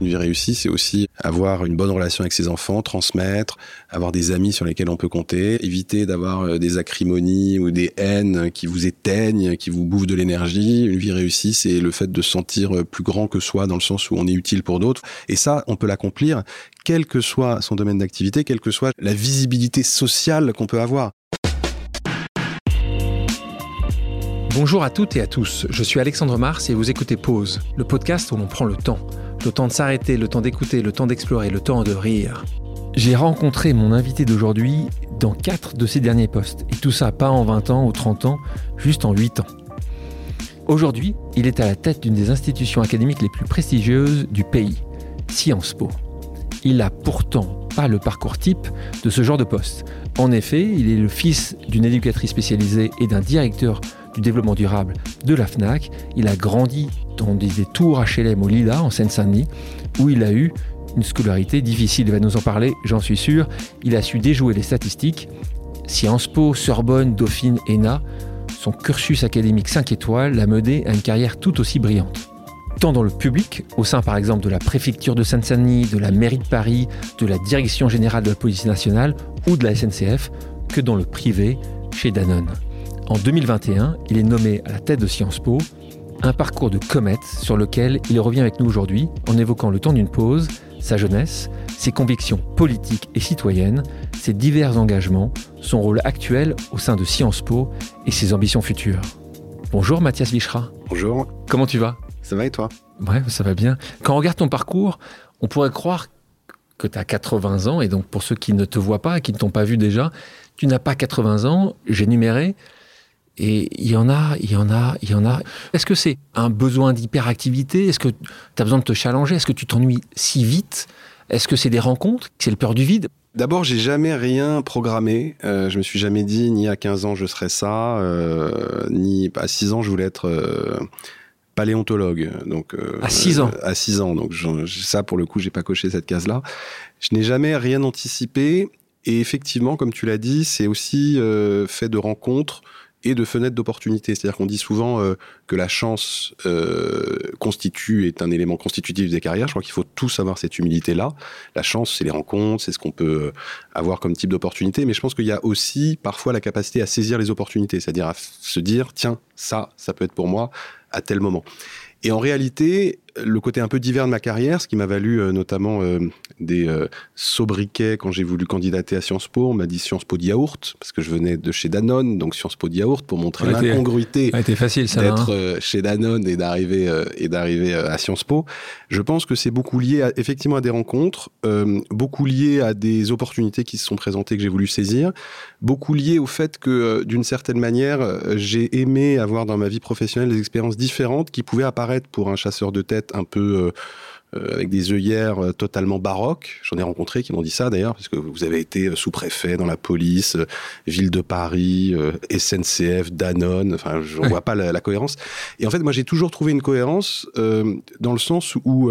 Une vie réussie, c'est aussi avoir une bonne relation avec ses enfants, transmettre, avoir des amis sur lesquels on peut compter, éviter d'avoir euh, des acrimonies ou des haines qui vous éteignent, qui vous bouffent de l'énergie. Une vie réussie, c'est le fait de se sentir plus grand que soi dans le sens où on est utile pour d'autres. Et ça, on peut l'accomplir quel que soit son domaine d'activité, quelle que soit la visibilité sociale qu'on peut avoir. Bonjour à toutes et à tous, je suis Alexandre Mars et vous écoutez Pause, le podcast où l'on prend le temps. Le temps de s'arrêter, le temps d'écouter, le temps d'explorer, le temps de rire. J'ai rencontré mon invité d'aujourd'hui dans quatre de ses derniers postes. Et tout ça pas en 20 ans ou 30 ans, juste en 8 ans. Aujourd'hui, il est à la tête d'une des institutions académiques les plus prestigieuses du pays, Sciences Po. Il n'a pourtant pas le parcours type de ce genre de poste. En effet, il est le fils d'une éducatrice spécialisée et d'un directeur du développement durable de la FNAC. Il a grandi dans des tours HLM au Lila, en Seine-Saint-Denis, où il a eu une scolarité difficile. Il va nous en parler, j'en suis sûr. Il a su déjouer les statistiques. Sciences Po, Sorbonne, Dauphine, ENA, son cursus académique 5 étoiles l'a mené à une carrière tout aussi brillante. Tant dans le public, au sein par exemple de la préfecture de Seine-Saint-Denis, de la mairie de Paris, de la direction générale de la police nationale ou de la SNCF, que dans le privé, chez Danone. En 2021, il est nommé à la tête de Sciences Po, un parcours de comète sur lequel il revient avec nous aujourd'hui en évoquant le temps d'une pause, sa jeunesse, ses convictions politiques et citoyennes, ses divers engagements, son rôle actuel au sein de Sciences Po et ses ambitions futures. Bonjour Mathias Vichra. Bonjour. Comment tu vas? Ça va et toi? Ouais, ça va bien. Quand on regarde ton parcours, on pourrait croire que tu as 80 ans, et donc pour ceux qui ne te voient pas, qui ne t'ont pas vu déjà, tu n'as pas 80 ans, j'ai numéré, et il y en a, il y en a, il y en a. Est-ce que c'est un besoin d'hyperactivité? Est-ce que tu as besoin de te challenger? Est-ce que tu t'ennuies si vite? Est-ce que c'est des rencontres? C'est le peur du vide? D'abord, j'ai jamais rien programmé. Euh, je me suis jamais dit ni à 15 ans je serais ça, euh, ni à 6 ans je voulais être euh, paléontologue. Donc euh, à 6 ans? à 6 ans. Donc ça pour le coup, j'ai pas coché cette case-là. Je n'ai jamais rien anticipé. Et effectivement, comme tu l'as dit, c'est aussi fait de rencontres et de fenêtres d'opportunité. C'est-à-dire qu'on dit souvent euh, que la chance euh, constitue, est un élément constitutif des carrières. Je crois qu'il faut tous avoir cette humilité-là. La chance, c'est les rencontres, c'est ce qu'on peut euh, avoir comme type d'opportunité. Mais je pense qu'il y a aussi parfois la capacité à saisir les opportunités, c'est-à-dire à se dire, tiens, ça, ça peut être pour moi à tel moment. Et en réalité, le côté un peu divers de ma carrière, ce qui m'a valu euh, notamment euh, des euh, sobriquets quand j'ai voulu candidater à Sciences Po. On m'a dit Sciences Po de yaourt, parce que je venais de chez Danone, donc Sciences Po de yaourt pour montrer l'incongruité d'être hein. chez Danone et d'arriver et d'arriver à Sciences Po. Je pense que c'est beaucoup lié à, effectivement à des rencontres, beaucoup lié à des opportunités qui se sont présentées que j'ai voulu saisir, beaucoup lié au fait que d'une certaine manière, j'ai aimé avoir dans ma vie professionnelle des expériences différentes qui pouvaient apparaître pour un chasseur de tête un peu euh, euh, avec des œillères euh, totalement baroques. J'en ai rencontré qui m'ont dit ça d'ailleurs, parce que vous avez été sous-préfet dans la police, ville de Paris, SNCF, Danone. Enfin, je ne vois pas la, cohérence. Et en fait, moi, j'ai toujours trouvé une cohérence dans le sens où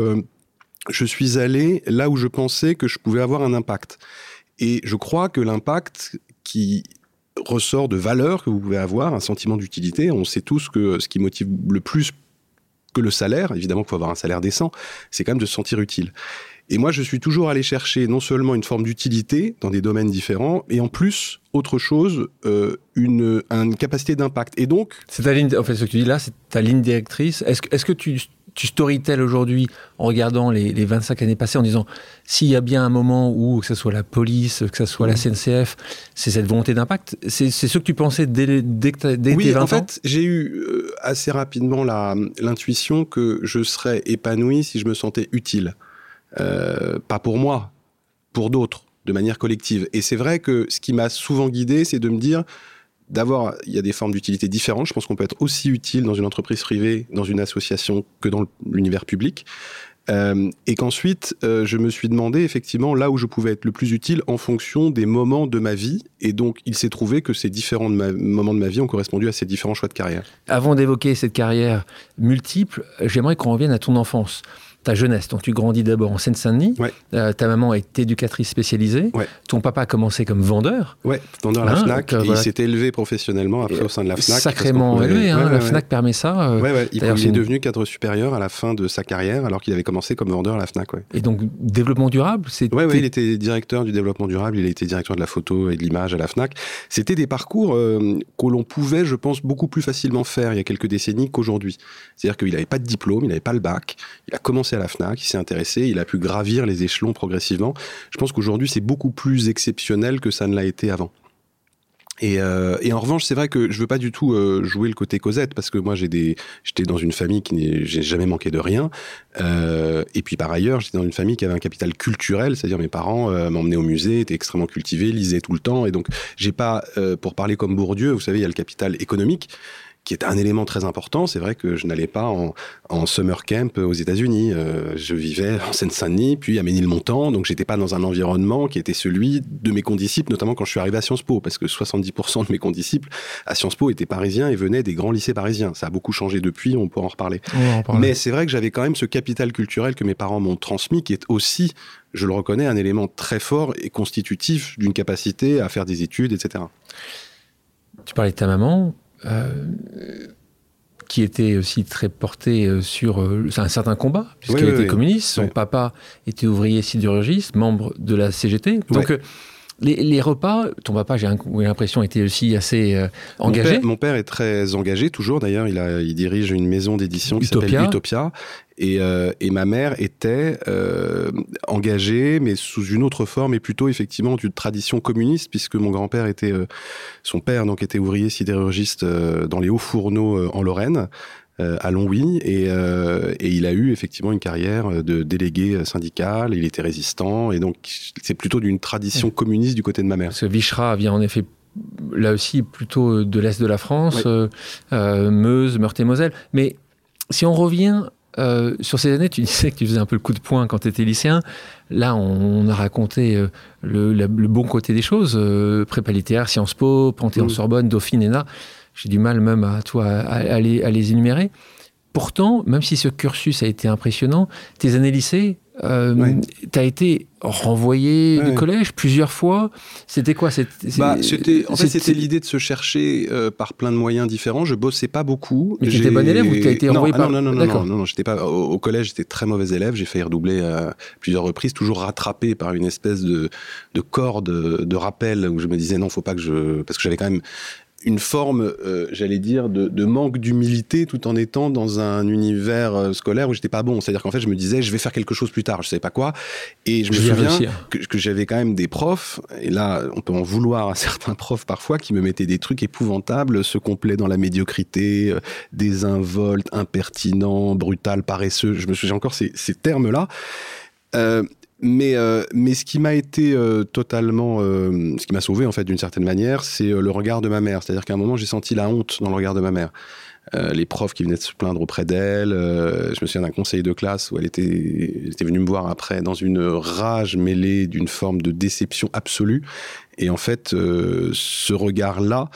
je suis allé là où je pensais que je pouvais avoir un impact. Et je crois que l'impact qui ressort de valeur que vous pouvez avoir, un sentiment d'utilité. On sait tous que ce qui motive le plus que le salaire, évidemment qu'il faut avoir un salaire décent, c'est quand même de se sentir utile. Et moi, je suis toujours allé chercher non seulement une forme d'utilité dans des domaines différents, et en plus, autre chose, euh, une, capacité d'impact. Et donc... C'est ta ligne, en fait, ce que tu dis là, c'est ta ligne directrice. Est-ce est-ce que tu, tu storytell aujourd'hui en regardant les, les, 25 années passées en disant s'il y a bien un moment où, que ce soit la police, que ce soit la mmh. CNCF, c'est cette volonté d'impact C'est ce que tu pensais dès, dès, dès oui, tes 20 en fait, j'ai eu euh, assez rapidement l'intuition que je serais épanoui si je me sentais utile. Euh, pas pour moi, pour d'autres, de manière collective. Et c'est vrai que ce qui m'a souvent guidé, c'est de me dire d'avoir, il y a des formes d'utilité différentes. Je pense qu'on peut être aussi utile dans une entreprise privée, dans une association, que dans l'univers public. Euh, et qu'ensuite, euh, je me suis demandé effectivement là où je pouvais être le plus utile en fonction des moments de ma vie. Et donc, il s'est trouvé que ces différents moments de ma vie ont correspondu à ces différents choix de carrière. Avant d'évoquer cette carrière multiple, j'aimerais qu'on revienne à ton enfance. Ta jeunesse. Donc tu grandis d'abord en Seine-Saint-Denis. Ouais. ta maman est éducatrice spécialisée. Ouais. Ton papa a commencé comme vendeur. Ouais, vendeur à la Hein, Fnac. donc, euh, voilà. Il s'est élevé professionnellement après au sein de la Fnac. Sacrément pouvait- élevé. hein. La. Fnac permet ça. euh. Il, est une- devenu cadre supérieur à la fin de sa carrière, alors qu'il avait commencé comme vendeur à la Fnac. Et donc développement durable, c'est ouais, il était directeur du développement durable, il a été directeur de la photo et de l'image à la FNAC. C'était des parcours euh, que l'on pouvait, je pense, beaucoup plus facilement faire il y a quelques décennies qu'aujourd'hui. C'est-à-dire qu'il n'avait pas de diplôme, il n'avait pas le bac, il a commencé à la FNAC, il s'est intéressé, il a pu gravir les échelons progressivement. Je pense qu'aujourd'hui, c'est beaucoup plus exceptionnel que ça ne l'a été avant. Et, euh, en revanche, c'est vrai que je veux pas du tout euh, jouer le côté Cosette parce que moi j'étais dans une famille qui j'ai jamais manqué de rien. Euh, et puis par ailleurs, j'étais dans une famille qui avait un capital culturel, c'est-à-dire mes parents m'emmenaient au musée, étaient extrêmement cultivés, lisaient tout le temps. Et donc j'ai pas, pour parler comme Bourdieu, vous savez, il y a le capital économique qui est un élément très important. C'est vrai que je n'allais pas en, en summer camp aux États-Unis. Euh, je vivais en Seine-Saint-Denis, puis à Ménilmontant, donc j'étais pas dans un environnement qui était celui de mes condisciples, notamment quand je suis arrivé à Sciences Po, parce que 70% de mes condisciples à Sciences Po étaient parisiens et venaient des grands lycées parisiens. Ça a beaucoup changé depuis, on pourra en reparler. En. Mais c'est vrai que j'avais quand même ce capital culturel que mes parents m'ont transmis, qui est aussi, je le reconnais, un élément très fort et constitutif d'une capacité à faire des études, etc. Tu parlais de ta maman, qui était aussi très portée euh, sur euh, un certain combat, Oui, oui, était oui. communiste. Son papa était ouvrier sidérurgiste, membre de la CGT. Donc, euh, les, les repas, ton papa, j'ai l'impression, était aussi assez euh, Mon engagé. père, mon père est très engagé, toujours d'ailleurs. Il, a, il dirige une maison d'édition qui Utopia. s'appelle Utopia. Et, euh, et ma mère était euh, engagée, mais sous une autre forme, et plutôt effectivement d'une tradition communiste, puisque mon grand-père était, son père donc était ouvrier sidérurgiste dans les hauts fourneaux en Lorraine. Euh, à Longwy et, euh, et il a eu effectivement une carrière de délégué syndical, il était résistant et donc c'est plutôt d'une tradition communiste du côté de ma mère. Parce que Vichra vient en effet là aussi plutôt de l'Est de la France, euh, Meuse, Meurthe-et-Moselle. Mais si on revient euh, sur ces années, tu disais que tu faisais un peu le coup de poing quand tu étais lycéen. Là, on, on a raconté euh, le, la- le bon côté des choses. Prépa littéraire, Sciences Po, Panthéon-Sorbonne, Dauphine, ENA. J'ai du mal même à, toi, à, à les, à les énumérer. Pourtant, même si ce cursus a été impressionnant, tes années lycée, euh, tu as été renvoyé Ouais, du collège plusieurs fois. C'était quoi c'était, Bah, c'était, en fait, c'était- l'idée de se chercher euh, par plein de moyens différents. Je bossais pas beaucoup. Mais t'étais J'ai- bon élève ou t'as été non, renvoyé ah par- Non, non, non, D'accord. non, non, non, j'étais pas. Au, au collège, j'étais très mauvais élève. J'ai failli redoubler à plusieurs reprises, toujours rattrapé par une espèce de, de corde de rappel où je me disais non, faut pas que je, parce que j'avais quand même une forme, euh, j'allais dire, de, de manque d'humilité tout en étant dans un univers euh, scolaire où j'étais pas bon. C'est-à-dire qu'en fait, je me disais, je vais faire quelque chose plus tard, je savais pas quoi. Et je me Je souviens réussir. que, que j'avais quand même des profs, et là, on peut en vouloir à certains profs parfois, qui me mettaient des trucs épouvantables, se complet dans la médiocrité, euh, désinvolte, impertinent, brutal, paresseux. Je me souviens encore ces, ces termes-là. Euh, mais, euh, mais ce qui m'a été euh, totalement, euh, ce qui m'a sauvé en fait d'une certaine manière, c'est le regard de ma mère. C'est-à-dire qu'à un moment, j'ai senti la honte dans le regard de ma mère. Les profs qui venaient de se plaindre auprès d'elle. je me souviens d'un conseil de classe où elle était, elle était venue me voir après dans une rage mêlée d'une forme de déception absolue. Et en fait, ce regard-là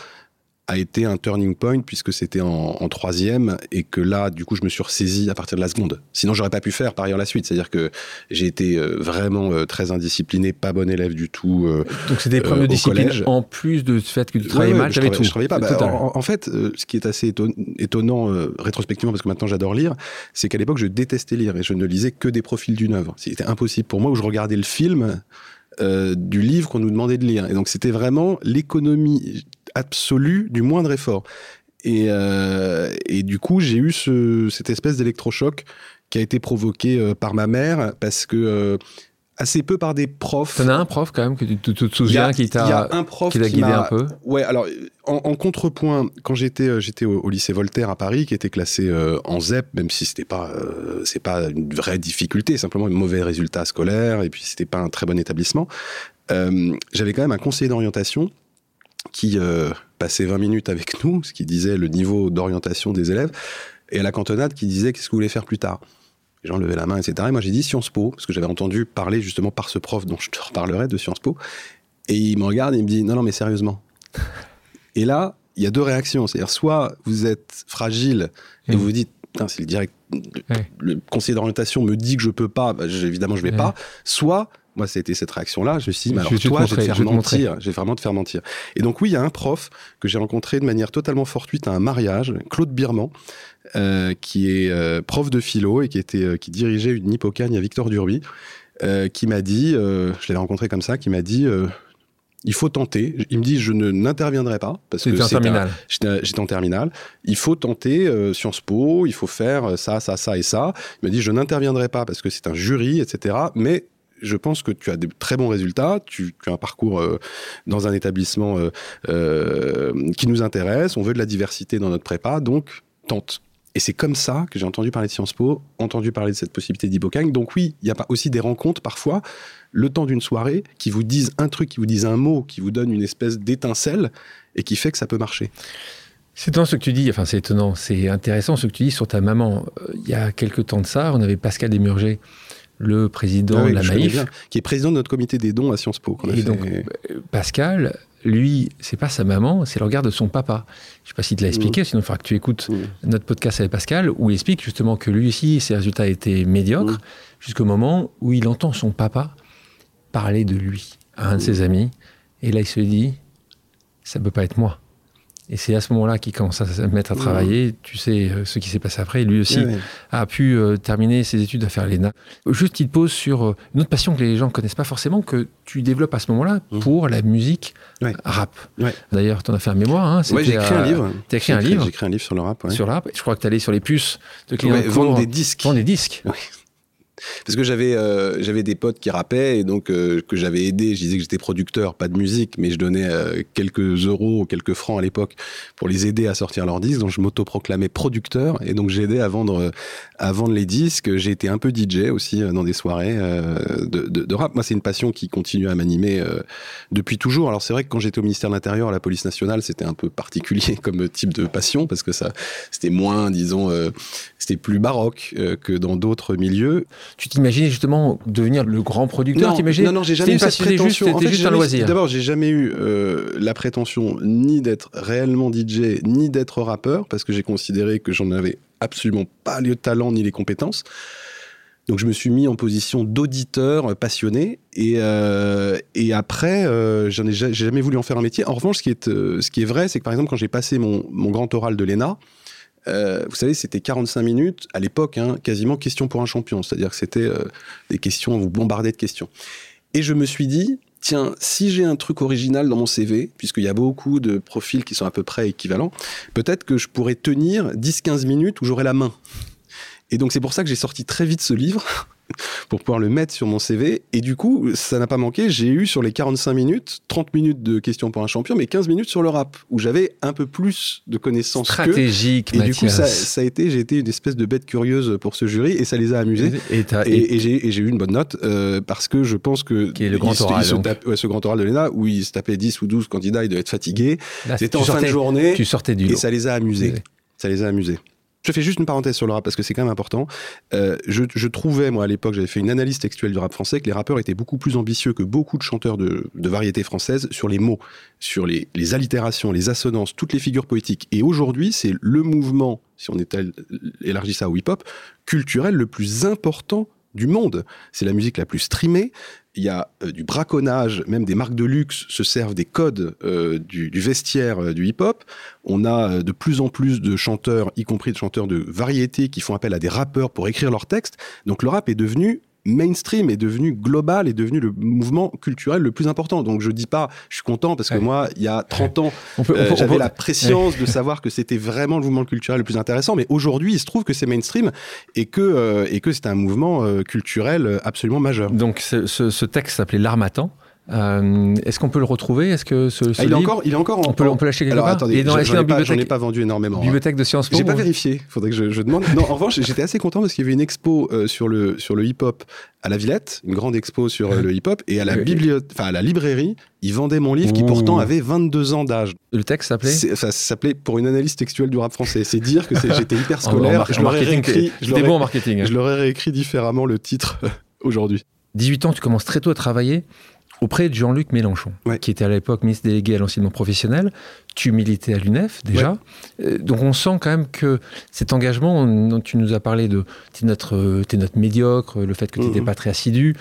a été un turning point puisque c'était en, en troisième et que là, du coup, je me suis ressaisi à partir de la seconde. Sinon, j'aurais pas pu faire par ailleurs la suite. C'est-à-dire que j'ai été euh, vraiment euh, très indiscipliné, pas bon élève du tout. euh, Donc c'était des problèmes de discipline collège. en plus de ce fait que tu travaillais Ouais, mal, travaillais- tout. Je travaillais pas. Bah, en, en fait, ce qui est assez éton- étonnant euh, rétrospectivement, parce que maintenant j'adore lire, c'est qu'à l'époque je détestais lire et je ne lisais que des profils d'une œuvre. C'était impossible pour moi où je regardais le film euh, du livre qu'on nous demandait de lire. Et donc c'était vraiment l'économie absolue du moindre effort. Et, euh, et du coup, j'ai eu ce, cette espèce d'électrochoc qui a été provoqué euh, par ma mère parce que euh, assez peu par des profs. T'en as un prof quand même que tu tu- tu te souviens a- qui il y t'a a un prof qui qui guidé un peu? Ouais, alors en, en contrepoint, quand j'étais j'étais au, au lycée Voltaire à Paris, qui était classé euh, en ZEP, même si c'était pas euh, c'est pas une vraie difficulté, simplement un mauvais résultat scolaire et puis c'était pas un très bon établissement. euh, J'avais quand même un conseiller d'orientation qui euh, passait 20 minutes avec nous, ce qui disait le niveau d'orientation des élèves, et à la cantonade qui disait qu'est-ce que vous voulez faire plus tard. Les gens levaient la main, etc. Et moi j'ai dit Sciences Po, parce que j'avais entendu parler justement par ce prof dont je te reparlerai de Sciences Po. Et il me regarde et il me dit non, non, mais sérieusement. et là, il y a deux réactions. C'est-à-dire, soit vous êtes fragile et Mm. vous vous dites si le direct, le conseiller d'orientation me dit que je peux pas, bah, évidemment je vais pas. Soit moi, c'était cette réaction-là. Je me suis dit, mais alors toi, je vais te faire mentir. Je vais vraiment te faire mentir. Et donc, oui, il y a un prof que j'ai rencontré de manière totalement fortuite à un mariage, Claude Birman, euh, qui est euh, prof de philo et qui, était, euh, qui dirigeait une hippocagne à Victor Durby, qui m'a dit, je l'avais rencontré comme ça, qui m'a dit, il faut tenter. Il me dit, je ne n'interviendrai pas parce que. J'étais en terminale. Il faut tenter Sciences Po. Il faut faire ça, ça, ça et ça. Il m'a dit, je n'interviendrai pas parce que c'est un jury, etc. Mais je pense que tu as des très bons résultats, tu, as un parcours euh, dans un établissement euh, euh, qui nous intéresse, on veut de la diversité dans notre prépa, donc tente. Et c'est comme ça que j'ai entendu parler de Sciences Po, entendu parler de cette possibilité d'Hippocane. Donc oui, il y a aussi des rencontres parfois, le temps d'une soirée, qui vous disent un truc, qui vous disent un mot, qui vous donne une espèce d'étincelle et qui fait que ça peut marcher. C'est étonnant ce que tu dis, enfin c'est étonnant, c'est intéressant ce que tu dis sur ta maman. Il y a quelques temps de ça, on avait Pascal Desmurger le président de la Maïf. qui est président de notre comité des dons à Sciences Po. Et donc, Pascal, lui, c'est pas sa maman, c'est le regard de son papa. Je sais pas s'il te l'a expliqué, mmh. sinon il faudra que tu écoutes mmh. notre podcast avec Pascal, où il explique justement que lui aussi, ses résultats étaient médiocres, mmh. jusqu'au moment où il entend son papa parler de lui à un de ses amis. Et là, il se dit, ça peut pas être moi. Et c'est à ce moment-là qu'il commence à se mettre à travailler. Tu sais euh, ce qui s'est passé après. Lui aussi a pu euh, terminer ses études à faire l'ENA. Juste, il pose sur euh, une autre passion que les gens ne connaissent pas forcément, que tu développes à ce moment-là mmh. pour la musique rap. D'ailleurs, tu en as fait un mémoire. Hein, j'ai écrit un livre. Tu écrit un livre J'ai écrit un livre sur le rap. Sur le rap. Je crois que tu allé sur les puces de clients. vendre des disques. Vendre des disques. Parce que j'avais euh, j'avais des potes qui rappaient et donc euh, que j'avais aidé. Je disais que j'étais producteur, pas de musique, mais je donnais euh, quelques euros, quelques francs à l'époque pour les aider à sortir leurs disques. Donc je m'autoproclamais producteur et donc j'ai aidé à vendre à vendre les disques. J'ai été un peu DJ aussi dans des soirées de, de, de, rap. Moi, c'est une passion qui continue à m'animer depuis toujours. Alors c'est vrai que quand j'étais au ministère de l'Intérieur, à la police nationale, c'était un peu particulier comme type de passion parce que ça c'était moins, disons, c'était plus baroque que dans d'autres milieux. Tu t'imaginais justement devenir le grand producteur Non, non, non j'ai jamais eu cette prétention. En fait, juste un loisir. D'abord, j'ai jamais eu euh, la prétention ni d'être réellement DJ, ni d'être rappeur, parce que j'ai considéré que j'en avais absolument pas le talent ni les compétences. Donc je me suis mis en position d'auditeur passionné et, euh, et après euh, j'en ai, jamais voulu en faire un métier. En revanche, ce qui est, ce qui est vrai, c'est que par exemple quand j'ai passé mon, mon grand oral de l'ENA, euh, vous savez, c'était 45 minutes à l'époque, hein, quasiment question pour un champion. C'est-à-dire que c'était euh, des questions, on vous bombardait de questions. Et je me suis dit, tiens, si j'ai un truc original dans mon CV, puisqu'il y a beaucoup de profils qui sont à peu près équivalents, peut-être que je pourrais tenir 10-15 minutes où j'aurai la main. Et donc c'est pour ça que j'ai sorti très vite ce livre pour pouvoir le mettre sur mon CV. Et du coup, ça n'a pas manqué. J'ai eu sur les 45 minutes, 30 minutes de questions pour un champion, mais 15 minutes sur le rap, où j'avais un peu plus de connaissances. Stratégique, Et du coup, ça, a été, j'ai été une espèce de bête curieuse pour ce jury, et ça les a amusés. Et, et, j'ai eu une bonne note, euh, parce que je pense que. Qui est le grand oral. ce grand oral de l'ENA, où il se tapait 10 ou 12 candidats, il devait être fatigué. C'était en fin de journée. Tu sortais du Et ça les a amusés. Ça les a amusés. Je fais juste une parenthèse sur le rap parce que c'est quand même important. Euh, je, trouvais, moi, à l'époque, j'avais fait une analyse textuelle du rap français, que les rappeurs étaient beaucoup plus ambitieux que beaucoup de chanteurs de, variété française sur les mots, sur les, les, allitérations, les assonances, toutes les figures poétiques. Et aujourd'hui, c'est le mouvement, si on élargit ça au hip-hop, culturel le plus important du monde. C'est la musique la plus streamée. Il y a euh, du braconnage, même des marques de luxe se servent des codes euh, du, vestiaire euh, du hip-hop. On a de plus en plus de chanteurs, y compris de chanteurs de variété, qui font appel à des rappeurs pour écrire leurs textes. Donc le rap est devenu mainstream est devenu global, est devenu le mouvement culturel le plus important. Donc je dis pas, je suis content parce que moi, il y a 30 ans, euh, j'avais la préscience de savoir que c'était vraiment le mouvement culturel le plus intéressant. Mais aujourd'hui, il se trouve que c'est mainstream et que, euh, et que c'est un mouvement euh, culturel absolument majeur. Donc ce, ce texte s'appelait L'Armatan. Euh, est-ce qu'on peut le retrouver? Est-ce que ce, ce ah, il, est encore, il est encore on peut, on peut l'acheter quelque Alors, part? attendez, j'en ai, pas vendu énormément. Bibliothèque de Sciences Po J'ai pas vérifié. Faudrait que je, je demande. non, en revanche, j'étais assez content parce qu'il y avait une expo euh, sur le sur le hip-hop à la Villette, une grande expo sur euh, le hip-hop, et à la enfin à la librairie, ils vendaient mon livre qui pourtant avait 22 ans d'âge. Le texte s'appelait Ça s'appelait pour une analyse textuelle du rap français. C'est dire que j'étais hyper scolaire. je l'aurais réécrit. J'étais bon en marketing. Je l'aurais réécrit différemment le titre aujourd'hui. 18 ans, tu commences très tôt à travailler auprès de Jean-Luc Mélenchon, qui était à l'époque ministre délégué à l'enseignement professionnel. Tu militais à l'UNEF déjà. Euh, donc on sent quand même que cet engagement dont tu nous as parlé de t'es notre, es notre médiocre, le fait que tu n'étais mhm. pas très assidu.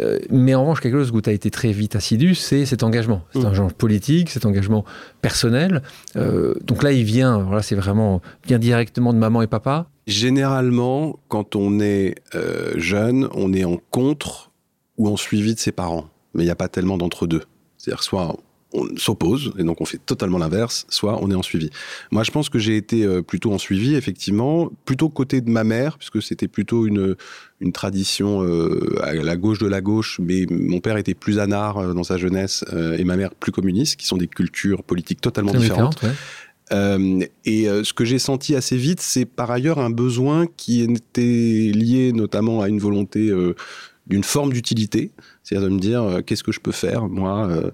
Euh, mais en revanche, quelque chose où tu as été très vite assidu, c'est cet engagement. C'est un mhm. engagement politique, cet engagement personnel. Euh, donc là, il vient, voilà, c'est vraiment bien directement de maman et papa. Généralement, quand on est jeune, on est en contre ou en suivi de ses parents mais il n'y a pas tellement d'entre-deux. C'est-à-dire soit on s'oppose, et donc on fait totalement l'inverse, soit on est en suivi. Moi, je pense que j'ai été euh, plutôt en suivi, effectivement, plutôt côté de ma mère, puisque c'était plutôt une, une tradition euh, à la gauche de la gauche, mais mon père était plus anard euh, dans sa jeunesse, et ma mère plus communiste, qui sont des cultures politiques totalement différentes. et ce que j'ai senti assez vite, c'est par ailleurs un besoin qui était lié notamment à une volonté d'une forme d'utilité, c'est-à-dire de me dire euh, qu'est-ce que je peux faire moi euh,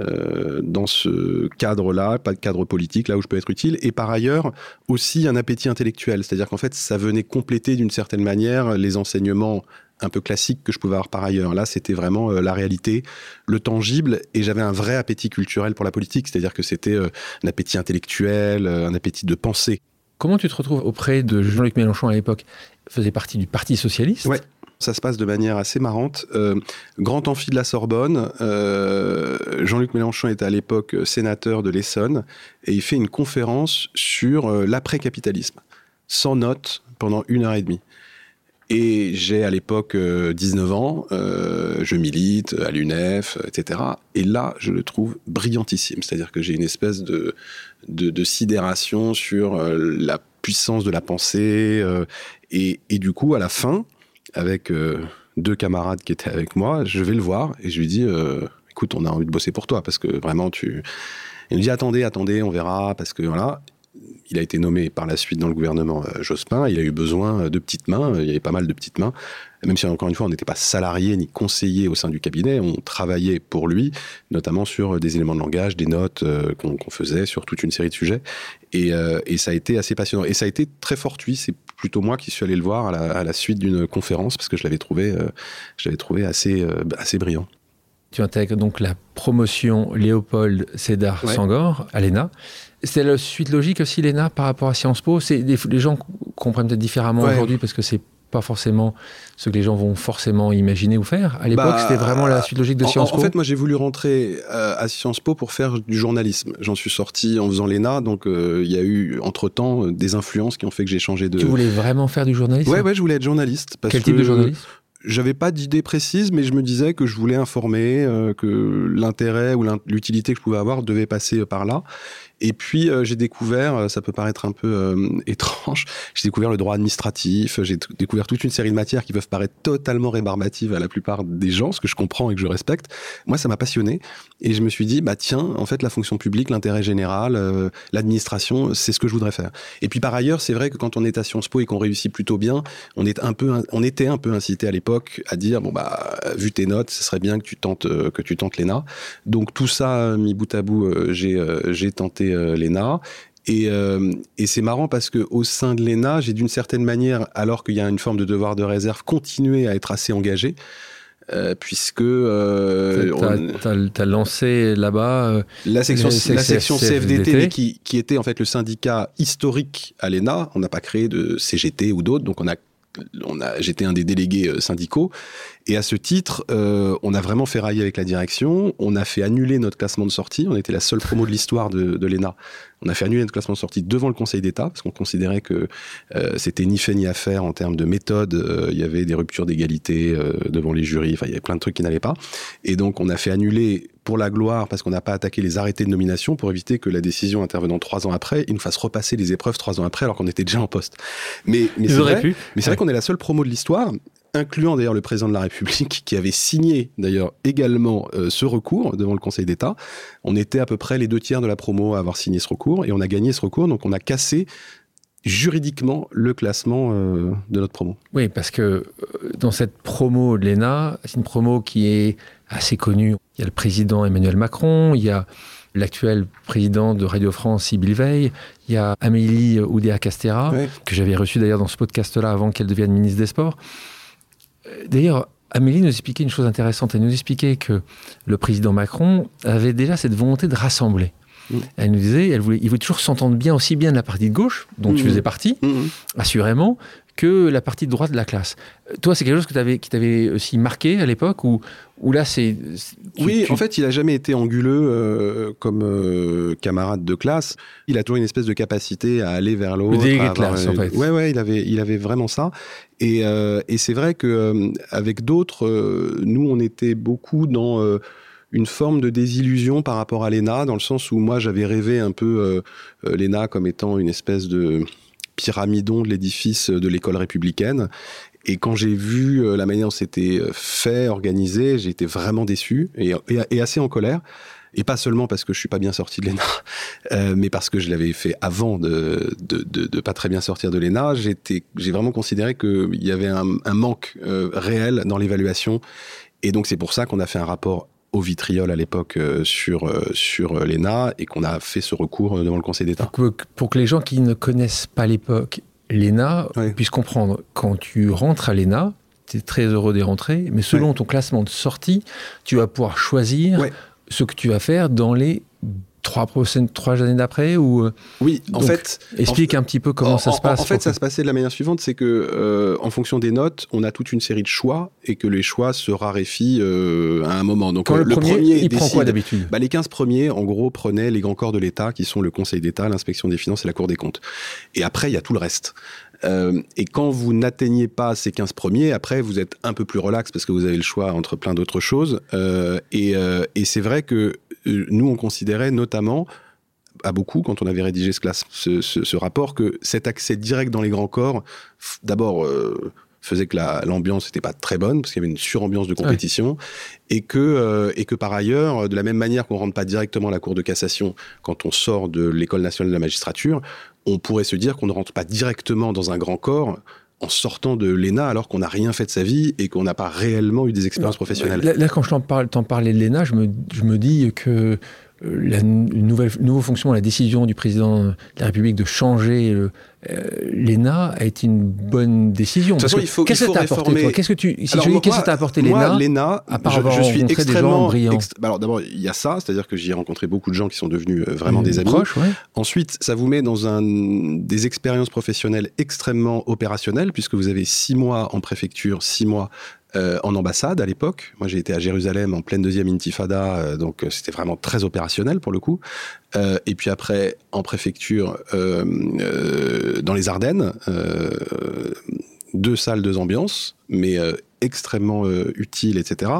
euh, dans ce cadre-là, pas de cadre politique, là où je peux être utile, et par ailleurs aussi un appétit intellectuel, c'est-à-dire qu'en fait ça venait compléter d'une certaine manière les enseignements un peu classiques que je pouvais avoir par ailleurs. Là, c'était vraiment la réalité, le tangible, et j'avais un vrai appétit culturel pour la politique, c'est-à-dire que c'était un appétit intellectuel, un appétit de pensée. Comment tu te retrouves auprès de Jean-Luc Mélenchon à l'époque? Faisait partie du Parti socialiste? Ouais. Ça se passe de manière assez marrante. Euh, grand amphi de la Sorbonne, euh, Jean-Luc Mélenchon est à l'époque sénateur de l'Essonne et il fait une conférence sur euh, l'après-capitalisme, sans notes, pendant une heure et demie. Et j'ai à l'époque 19 ans, je milite à l'UNEF, etc. Et là, je le trouve brillantissime. C'est-à-dire que j'ai une espèce de, sidération sur la puissance de la pensée. Et, du coup, à la fin, avec euh, deux camarades qui étaient avec moi, je vais le voir et je lui dis euh, écoute, on a envie de bosser pour toi parce que vraiment tu. Il me dit attendez, attendez, on verra parce que voilà. Il a été nommé par la suite dans le gouvernement euh, Jospin. Il a eu besoin de petites mains. Il y avait pas mal de petites mains. Même si, encore une fois, on n'était pas salarié ni conseiller au sein du cabinet, on travaillait pour lui, notamment sur des éléments de langage, des notes qu'on faisait sur toute une série de sujets. Et, ça a été assez passionnant. Et ça a été très fortuit. Plutôt moi qui suis allé le voir à la, suite d'une conférence parce que je l'avais trouvé, euh, trouvé assez, euh, assez brillant. Tu intègres donc la promotion Léopold Sédar Sangor à l'ENA. C'est la suite logique aussi, l'ENA, par rapport à Sciences Po? Les gens comprennent peut-être différemment aujourd'hui parce que c'est pas forcément ce que les gens vont forcément imaginer ou faire. À l'époque, bah, c'était vraiment la suite logique de Sciences Po. En fait, moi, j'ai voulu rentrer euh, à Sciences Po pour faire du journalisme. J'en suis sorti en faisant l'ENA, donc euh, il y a eu entre-temps des influences qui ont fait que j'ai changé de... Tu voulais vraiment faire du journalisme? Ouais, ouais, je voulais être journaliste. Quel type de journaliste? j'avais pas d'idée précise, mais je me disais que je voulais informer, euh, que l'intérêt ou l'utilité que je pouvais avoir devait passer par là. Et puis euh, j'ai découvert, euh, ça peut paraître un peu euh, étrange, j'ai découvert le droit administratif, j'ai découvert toute une série de matières qui peuvent paraître totalement rébarbatives à la plupart des gens, ce que je comprends et que je respecte. Moi, ça m'a passionné et je me suis dit, bah tiens, en fait, la fonction publique, l'intérêt général, l'administration, c'est ce que je voudrais faire. Et puis par ailleurs, c'est vrai que quand on est à Sciences Po et qu'on réussit plutôt bien, on est un peu, on était un peu incité à l'époque à dire, bon bah, vu tes notes, ce serait bien que tu tentes, que tu tentes l'ENA. Donc tout ça, mis bout à bout, j'ai, j'ai tenté euh, l'ENA. Euh, et, c'est marrant parce que au sein de l'ENA, j'ai d'une certaine manière, alors qu'il y a une forme de devoir de réserve, continué à être assez engagé. Euh, puisque euh, tu as, lancé là-bas la section, la section CFDT, qui, qui, était en fait le syndicat historique à l'ENA. On n'a pas créé de CGT ou d'autres, donc on a on a, j'étais un des délégués syndicaux et à ce titre, euh, on a vraiment fait railler avec la direction. On a fait annuler notre classement de sortie. On était la seule promo de l'histoire de, de l'ENA. On a fait annuler notre classement de sortie devant le Conseil d'État parce qu'on considérait que euh, c'était ni fait ni à faire en termes de méthode. Euh, il y avait des ruptures d'égalité euh, devant les jurys. Enfin, il y avait plein de trucs qui n'allaient pas. Et donc, on a fait annuler pour la gloire parce qu'on n'a pas attaqué les arrêtés de nomination pour éviter que la décision intervenant trois ans après, il nous fasse repasser les épreuves trois ans après alors qu'on était déjà en poste. Mais, mais c'est vrai, mais c'est vrai qu'on est la seule promo de l'histoire incluant d'ailleurs le président de la République, qui avait signé d'ailleurs également euh, ce recours devant le Conseil d'État. On était à peu près les deux tiers de la promo à avoir signé ce recours, et on a gagné ce recours, donc on a cassé juridiquement le classement euh, de notre promo. Oui, parce que euh, dans cette promo de l'ENA, c'est une promo qui est assez connue. Il y a le président Emmanuel Macron, il y a l'actuel président de Radio France, Sybille Veil, il y a Amélie Oudéa-Castera, que j'avais reçue d'ailleurs dans ce podcast-là avant qu'elle devienne ministre des Sports. D'ailleurs, Amélie nous expliquait une chose intéressante. Elle nous expliquait que le président Macron avait déjà cette volonté de rassembler. Mm. Elle nous disait, elle voulait, il voulait toujours s'entendre bien, aussi bien de la partie de gauche, dont tu mm. faisais partie, mm. assurément, que la partie de droite de la classe. Toi, c'est quelque chose que qui t'avait aussi marqué à l'époque ou, ou là, c'est. Oui, en fait, il a jamais été anguleux euh, comme euh, camarade de classe. Il a toujours une espèce de capacité à aller vers l'autre. Le classe, en fait. Ouais, ouais, il avait, il avait vraiment ça. Et, euh, et c'est vrai que avec d'autres, nous, on était beaucoup dans une forme de désillusion par rapport à l'ENA, dans le sens où moi, j'avais rêvé un peu l'ENA comme étant une espèce de pyramidon de l'édifice de l'école républicaine. Et quand j'ai vu euh, la manière dont c'était euh, fait, organisé, j'ai été vraiment déçu et, assez en colère. Et pas seulement parce que je suis pas bien sorti de l'ENA, euh, mais parce que je l'avais fait avant de, de, pas très bien sortir de l'ENA. J'ai vraiment considéré qu'il y avait un manque réel dans l'évaluation. Et donc c'est pour ça qu'on a fait un rapport au vitriol à l'époque euh, sur, euh, sur euh, l'ENA et qu'on a fait ce recours devant le Conseil d'État. Pour, que les gens qui ne connaissent pas l'époque, l'ENA puissent comprendre, quand tu rentres à l'ENA, tu es très heureux d'y rentrer, mais selon ton classement de sortie, tu vas pouvoir choisir ce que tu vas faire dans les trois prochaines trois années d'après ou euh, oui en fait explique un petit peu comment ça se passe en fait ça se passait de la manière suivante c'est que euh, en fonction des notes on a toute une série de choix et que les choix se raréfient euh, à un moment. Donc le, premier, il prend quoi d'habitude? Bah, les 15 premiers en gros prenaient les grands corps de l'État qui sont le Conseil d'État l'inspection des finances et la Cour des comptes. Et après il y a tout le reste. Et quand vous n'atteignez pas ces 15 premiers, après, vous êtes un peu plus relax parce que vous avez le choix entre plein d'autres choses. et, et c'est vrai que nous, on considérait notamment à beaucoup, quand on avait rédigé ce, classe, ce, rapport, que cet accès direct dans les grands corps, d'abord, euh, faisait que l'ambiance n'était pas très bonne, parce qu'il y avait une surambiance de compétition, et, que, euh, et que par ailleurs, de la même manière qu'on rentre pas directement à la Cour de cassation quand on sort de l'École nationale de la magistrature, on pourrait se dire qu'on ne rentre pas directement dans un grand corps en sortant de l'ENA alors qu'on n'a rien fait de sa vie et qu'on n'a pas réellement eu des expériences professionnelles. Là, quand je t'en parle, parlais de l'ENA, je me, je me dis que la nouvelle nouveau fonction, la décision du président de la République de changer euh, l'ENA a été une bonne décision. De toute façon, il faut, qu'est-ce que t'a apporté Qu'est-ce que tu si qu'est-ce que t'a apporté l'ENA L'ENA, à part je, je suis extrêmement des gens bah, alors d'abord, il y a ça, c'est-à-dire que j'y ai rencontré beaucoup de gens qui sont devenus euh, vraiment des amis. Proches, ouais. Ensuite, ça vous met dans un des expériences professionnelles extrêmement opérationnelles puisque vous avez six mois en préfecture, six mois euh, en ambassade à l'époque. Moi, j'ai été à Jérusalem en pleine deuxième intifada, euh, donc euh, c'était vraiment très opérationnel pour le coup. et puis après, en préfecture, dans les Ardennes, deux salles, deux ambiances, mais extrêmement utiles, etc.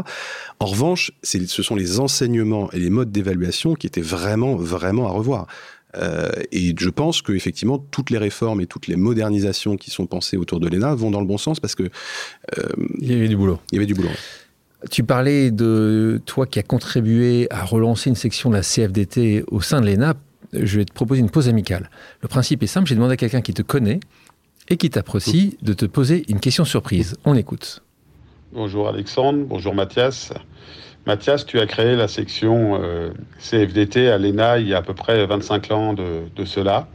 En revanche, ce sont les enseignements et les modes d'évaluation qui étaient vraiment, vraiment à revoir. Euh, et je pense qu'effectivement, toutes les réformes et toutes les modernisations qui sont pensées autour de l'ENA vont dans le bon sens parce que... Euh, il y avait du boulot. Il y avait du boulot. Tu parlais de toi qui as contribué à relancer une section de la CFDT au sein de l'ENA. Je vais te proposer une pause amicale. Le principe est simple, j'ai demandé à quelqu'un qui te connaît et qui t'apprécie de te poser une question surprise. On écoute. Bonjour Alexandre, bonjour Mathias. Mathias, tu as créé la section euh, CFDT à l'ENA il y a à peu près 25 ans de, cela.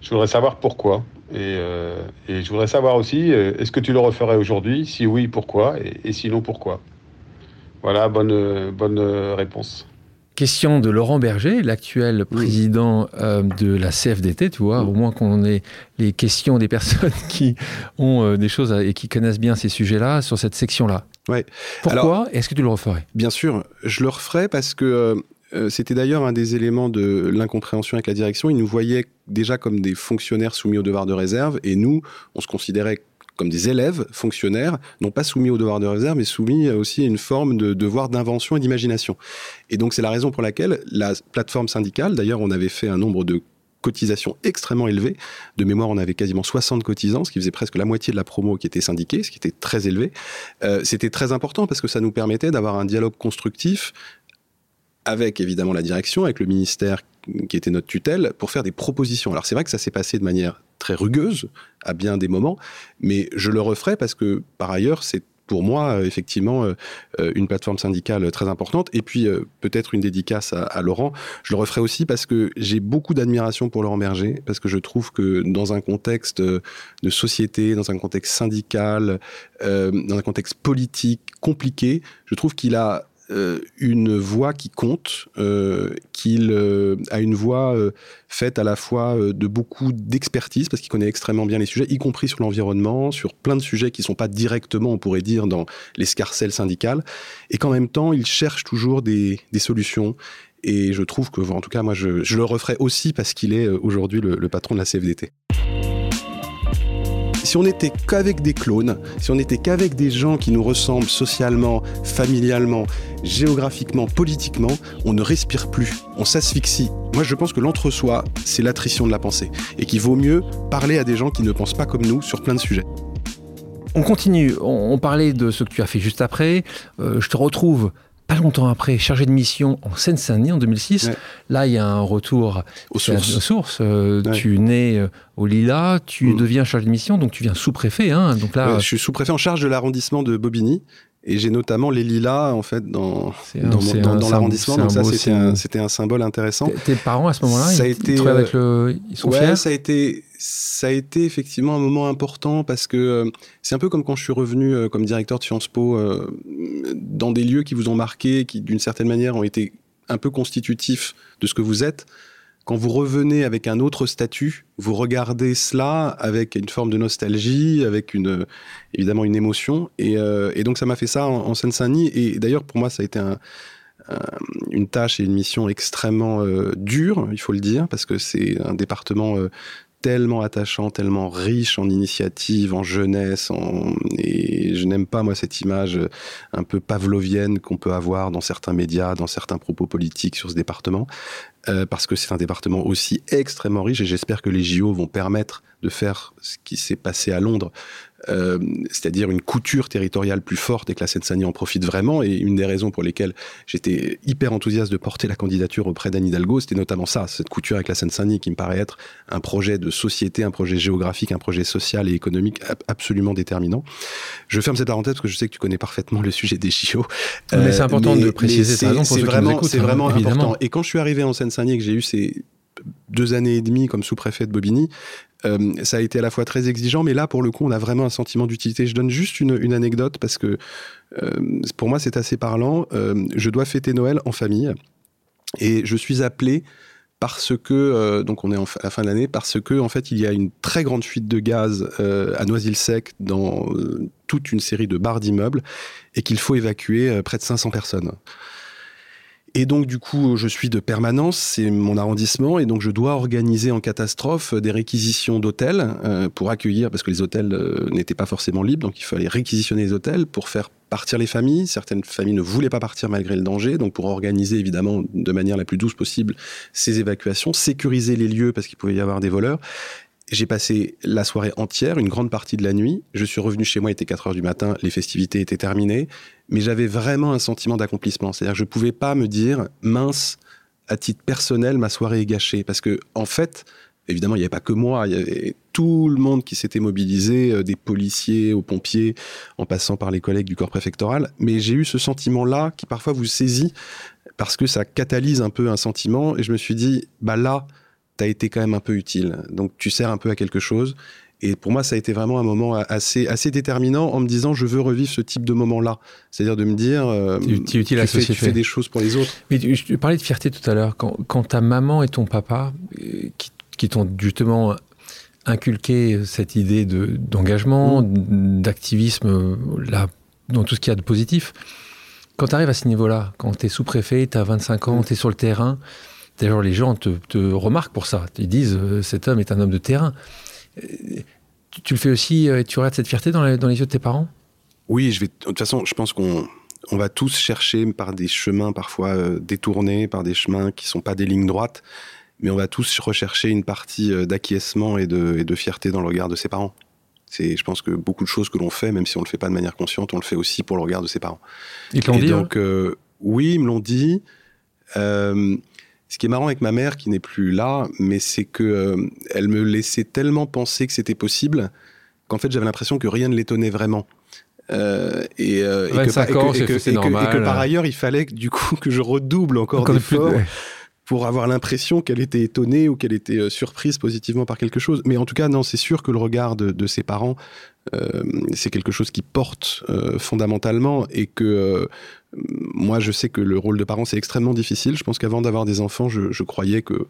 Je voudrais savoir pourquoi. Et, euh, je voudrais savoir aussi, euh, est-ce que tu le referais aujourd'hui? Si oui, pourquoi? Et, sinon, pourquoi? Voilà, bonne, bonne réponse. Question de Laurent Berger, l'actuel président de la CFDT, tu vois, au moins qu'on ait les questions des personnes qui ont des choses et qui connaissent bien ces sujets-là sur cette section-là. Ouais. Pourquoi Est-ce que tu le referais? Bien sûr, je le referais parce que euh, euh, c'était d'ailleurs un des éléments de l'incompréhension avec la direction. Ils nous voyaient déjà comme des fonctionnaires soumis au devoir de réserve et nous, on se considérait comme des élèves fonctionnaires, non pas soumis au devoir de réserve, mais soumis aussi à une forme de devoir d'invention et d'imagination. Et donc c'est la raison pour laquelle la plateforme syndicale, d'ailleurs on avait fait un nombre de cotisation extrêmement élevée. De mémoire, on avait quasiment 60 cotisants, ce qui faisait presque la moitié de la promo qui était syndiquée, ce qui était très élevé. Euh, c'était très important parce que ça nous permettait d'avoir un dialogue constructif avec évidemment la direction, avec le ministère qui était notre tutelle, pour faire des propositions. Alors c'est vrai que ça s'est passé de manière très rugueuse à bien des moments, mais je le referai parce que par ailleurs, c'est pour moi, effectivement, une plateforme syndicale très importante. Et puis, peut-être une dédicace à, Laurent. Je le referai aussi parce que j'ai beaucoup d'admiration pour Laurent Berger, parce que je trouve que dans un contexte de société, dans un contexte syndical, dans un contexte politique compliqué, je trouve qu'il a euh, une voix qui compte, euh, qu'il euh, a une voix faite à la fois de beaucoup d'expertise, parce qu'il connaît extrêmement bien les sujets, y compris sur l'environnement, sur plein de sujets qui ne sont pas directement, on pourrait dire, dans l'escarcelle syndicale, et qu'en même temps, il cherche toujours des, solutions. Et je trouve que, en tout cas, moi, je, le referai aussi parce qu'il est aujourd'hui le patron de la CFDT si on n'était qu'avec des clones, si on n'était qu'avec des gens qui nous ressemblent socialement, familialement, géographiquement, politiquement, on ne respire plus, on s'asphyxie. Moi, je pense que l'entre-soi, c'est l'attrition de la pensée, et qu'il vaut mieux parler à des gens qui ne pensent pas comme nous sur plein de sujets. On continue, on, parlait de ce que tu as fait juste après, euh, je te retrouve pas longtemps après, chargé de mission en Seine-Saint-Denis en 2006. Là, il y a un retour aux sources. Euh, tu nais euh, au Lila, tu mm. deviens chargé de mission, donc tu viens sous-préfet. Hein, donc là, je suis sous-préfet en charge de l'arrondissement de Bobigny. Et j'ai notamment les lilas en fait dans, dans, l'arrondissement. Donc ça, c'était un, symbole intéressant. Tes parents à ce moment-là, ils, été, avec le, ils sont ça a été, ça a été effectivement un moment important parce que euh, c'est un peu comme quand je suis revenu euh, comme directeur de Sciences Po euh, dans des lieux qui vous ont marqué, qui d'une certaine manière ont été un peu constitutifs de ce que vous êtes quand vous revenez avec un autre statut, vous regardez cela avec une forme de nostalgie, avec une évidemment une émotion. Et, donc ça m'a fait ça en, Seine-Saint-Denis. Et d'ailleurs pour moi ça a été une tâche et une mission extrêmement dure, il faut le dire, parce que c'est un département tellement attachant, tellement riche en initiatives, en jeunesse, et je n'aime pas moi cette image un peu pavlovienne qu'on peut avoir dans certains médias, dans certains propos politiques sur ce département. Euh, parce que c'est un département aussi extrêmement riche et j'espère que les JO vont permettre de faire ce qui s'est passé à Londres, euh, c'est-à-dire une couture territoriale plus forte et que la Seine-Saint-Denis en profite vraiment. Et une des raisons pour lesquelles j'étais hyper enthousiaste de porter la candidature auprès d'Anne Hidalgo, c'était notamment ça, cette couture avec la Seine-Saint-Denis qui me paraît être un projet de société, un projet géographique, un projet social et économique absolument déterminant. Je ferme cette parenthèse parce que je sais que tu connais parfaitement le sujet des JO. mais c'est important de préciser, c'est vraiment, c'est hein, vraiment important. Et quand je suis arrivé en Seine que j'ai eu ces deux années et demie comme sous-préfet de Bobigny, euh, ça a été à la fois très exigeant, mais là, pour le coup, on a vraiment un sentiment d'utilité. Je donne juste une, anecdote parce que euh, pour moi, c'est assez parlant. Euh, je dois fêter Noël en famille et je suis appelé parce que, donc on est à la fin de l'année, parce que en fait il y a une très grande fuite de gaz à Noisy-le-Sec dans toute une série de bars d'immeubles et qu'il faut évacuer près de 500 personnes. Et donc, du coup, je suis de permanence, c'est mon arrondissement, et donc je dois organiser en catastrophe des réquisitions d'hôtels euh, pour accueillir, parce que les hôtels euh, n'étaient pas forcément libres, donc il fallait réquisitionner les hôtels pour faire partir les familles. Certaines familles ne voulaient pas partir malgré le danger, donc pour organiser évidemment de manière la plus douce possible ces évacuations, sécuriser les lieux parce qu'il pouvait y avoir des voleurs. J'ai passé la soirée entière, une grande partie de la nuit. Je suis revenu chez moi, il était 4 heures du matin, les festivités étaient terminées, mais j'avais vraiment un sentiment d'accomplissement. C'est-à-dire que je ne pouvais pas me dire, mince, à titre personnel, ma soirée est gâchée. Parce que, en fait, évidemment, il n'y avait pas que moi, il y avait tout le monde qui s'était mobilisé, euh, des policiers aux pompiers, en passant par les collègues du corps préfectoral. Mais j'ai eu ce sentiment-là qui parfois vous saisit parce que ça catalyse un peu un sentiment. Et je me suis dit, bah là, tu as été quand même un peu utile. Donc tu sers un peu à quelque chose. Et pour moi, ça a été vraiment un moment assez, assez déterminant en me disant, je veux revivre ce type de moment-là. C'est-à-dire de me dire, euh, tu, utile à fais, tu fais des choses pour les autres. Mais tu, parlais de fierté tout à l'heure. Quand, quand, ta maman et ton papa, euh, qui, qui t'ont justement inculqué cette idée d'engagement, mmh. d'activisme, là, dans tout ce qu'il y a de positif, quand tu arrives à ce niveau-là, quand tu es sous-préfet, tu as 25 ans, mmh. tu es sur le terrain, D'ailleurs, les gens te, remarquent pour ça. Ils disent euh, cet homme est un homme de terrain. Euh, tu, le fais aussi, euh, tu regardes cette fierté dans, les yeux de tes parents? Oui, je vais. De toute façon, je pense qu'on on va tous chercher par des chemins parfois détournés, par des chemins qui sont pas des lignes droites, mais on va tous rechercher une partie d'acquiescement et de, et de fierté dans le regard de ses parents. C'est, je pense que beaucoup de choses que l'on fait, même si on le fait pas de manière consciente, on le fait aussi pour le regard de ses parents. Ils te l'ont dit Donc, oui, ils me l'ont dit. Euh, ce qui est marrant avec ma mère, qui n'est plus là, mais c'est que euh, elle me laissait tellement penser que c'était possible qu'en fait j'avais l'impression que rien ne l'étonnait vraiment. et, euh, et, que, c'est normal. et que par ailleurs, il fallait du coup que je redouble encore, d'efforts pour avoir l'impression qu'elle était étonnée ou qu'elle était euh, surprise positivement par quelque chose. Mais en tout cas, non, c'est sûr que le regard de, ses parents, euh, c'est quelque chose qui porte euh, fondamentalement et que moi, je sais que le rôle de parent, c'est extrêmement difficile. Je pense qu'avant d'avoir des enfants, je, croyais que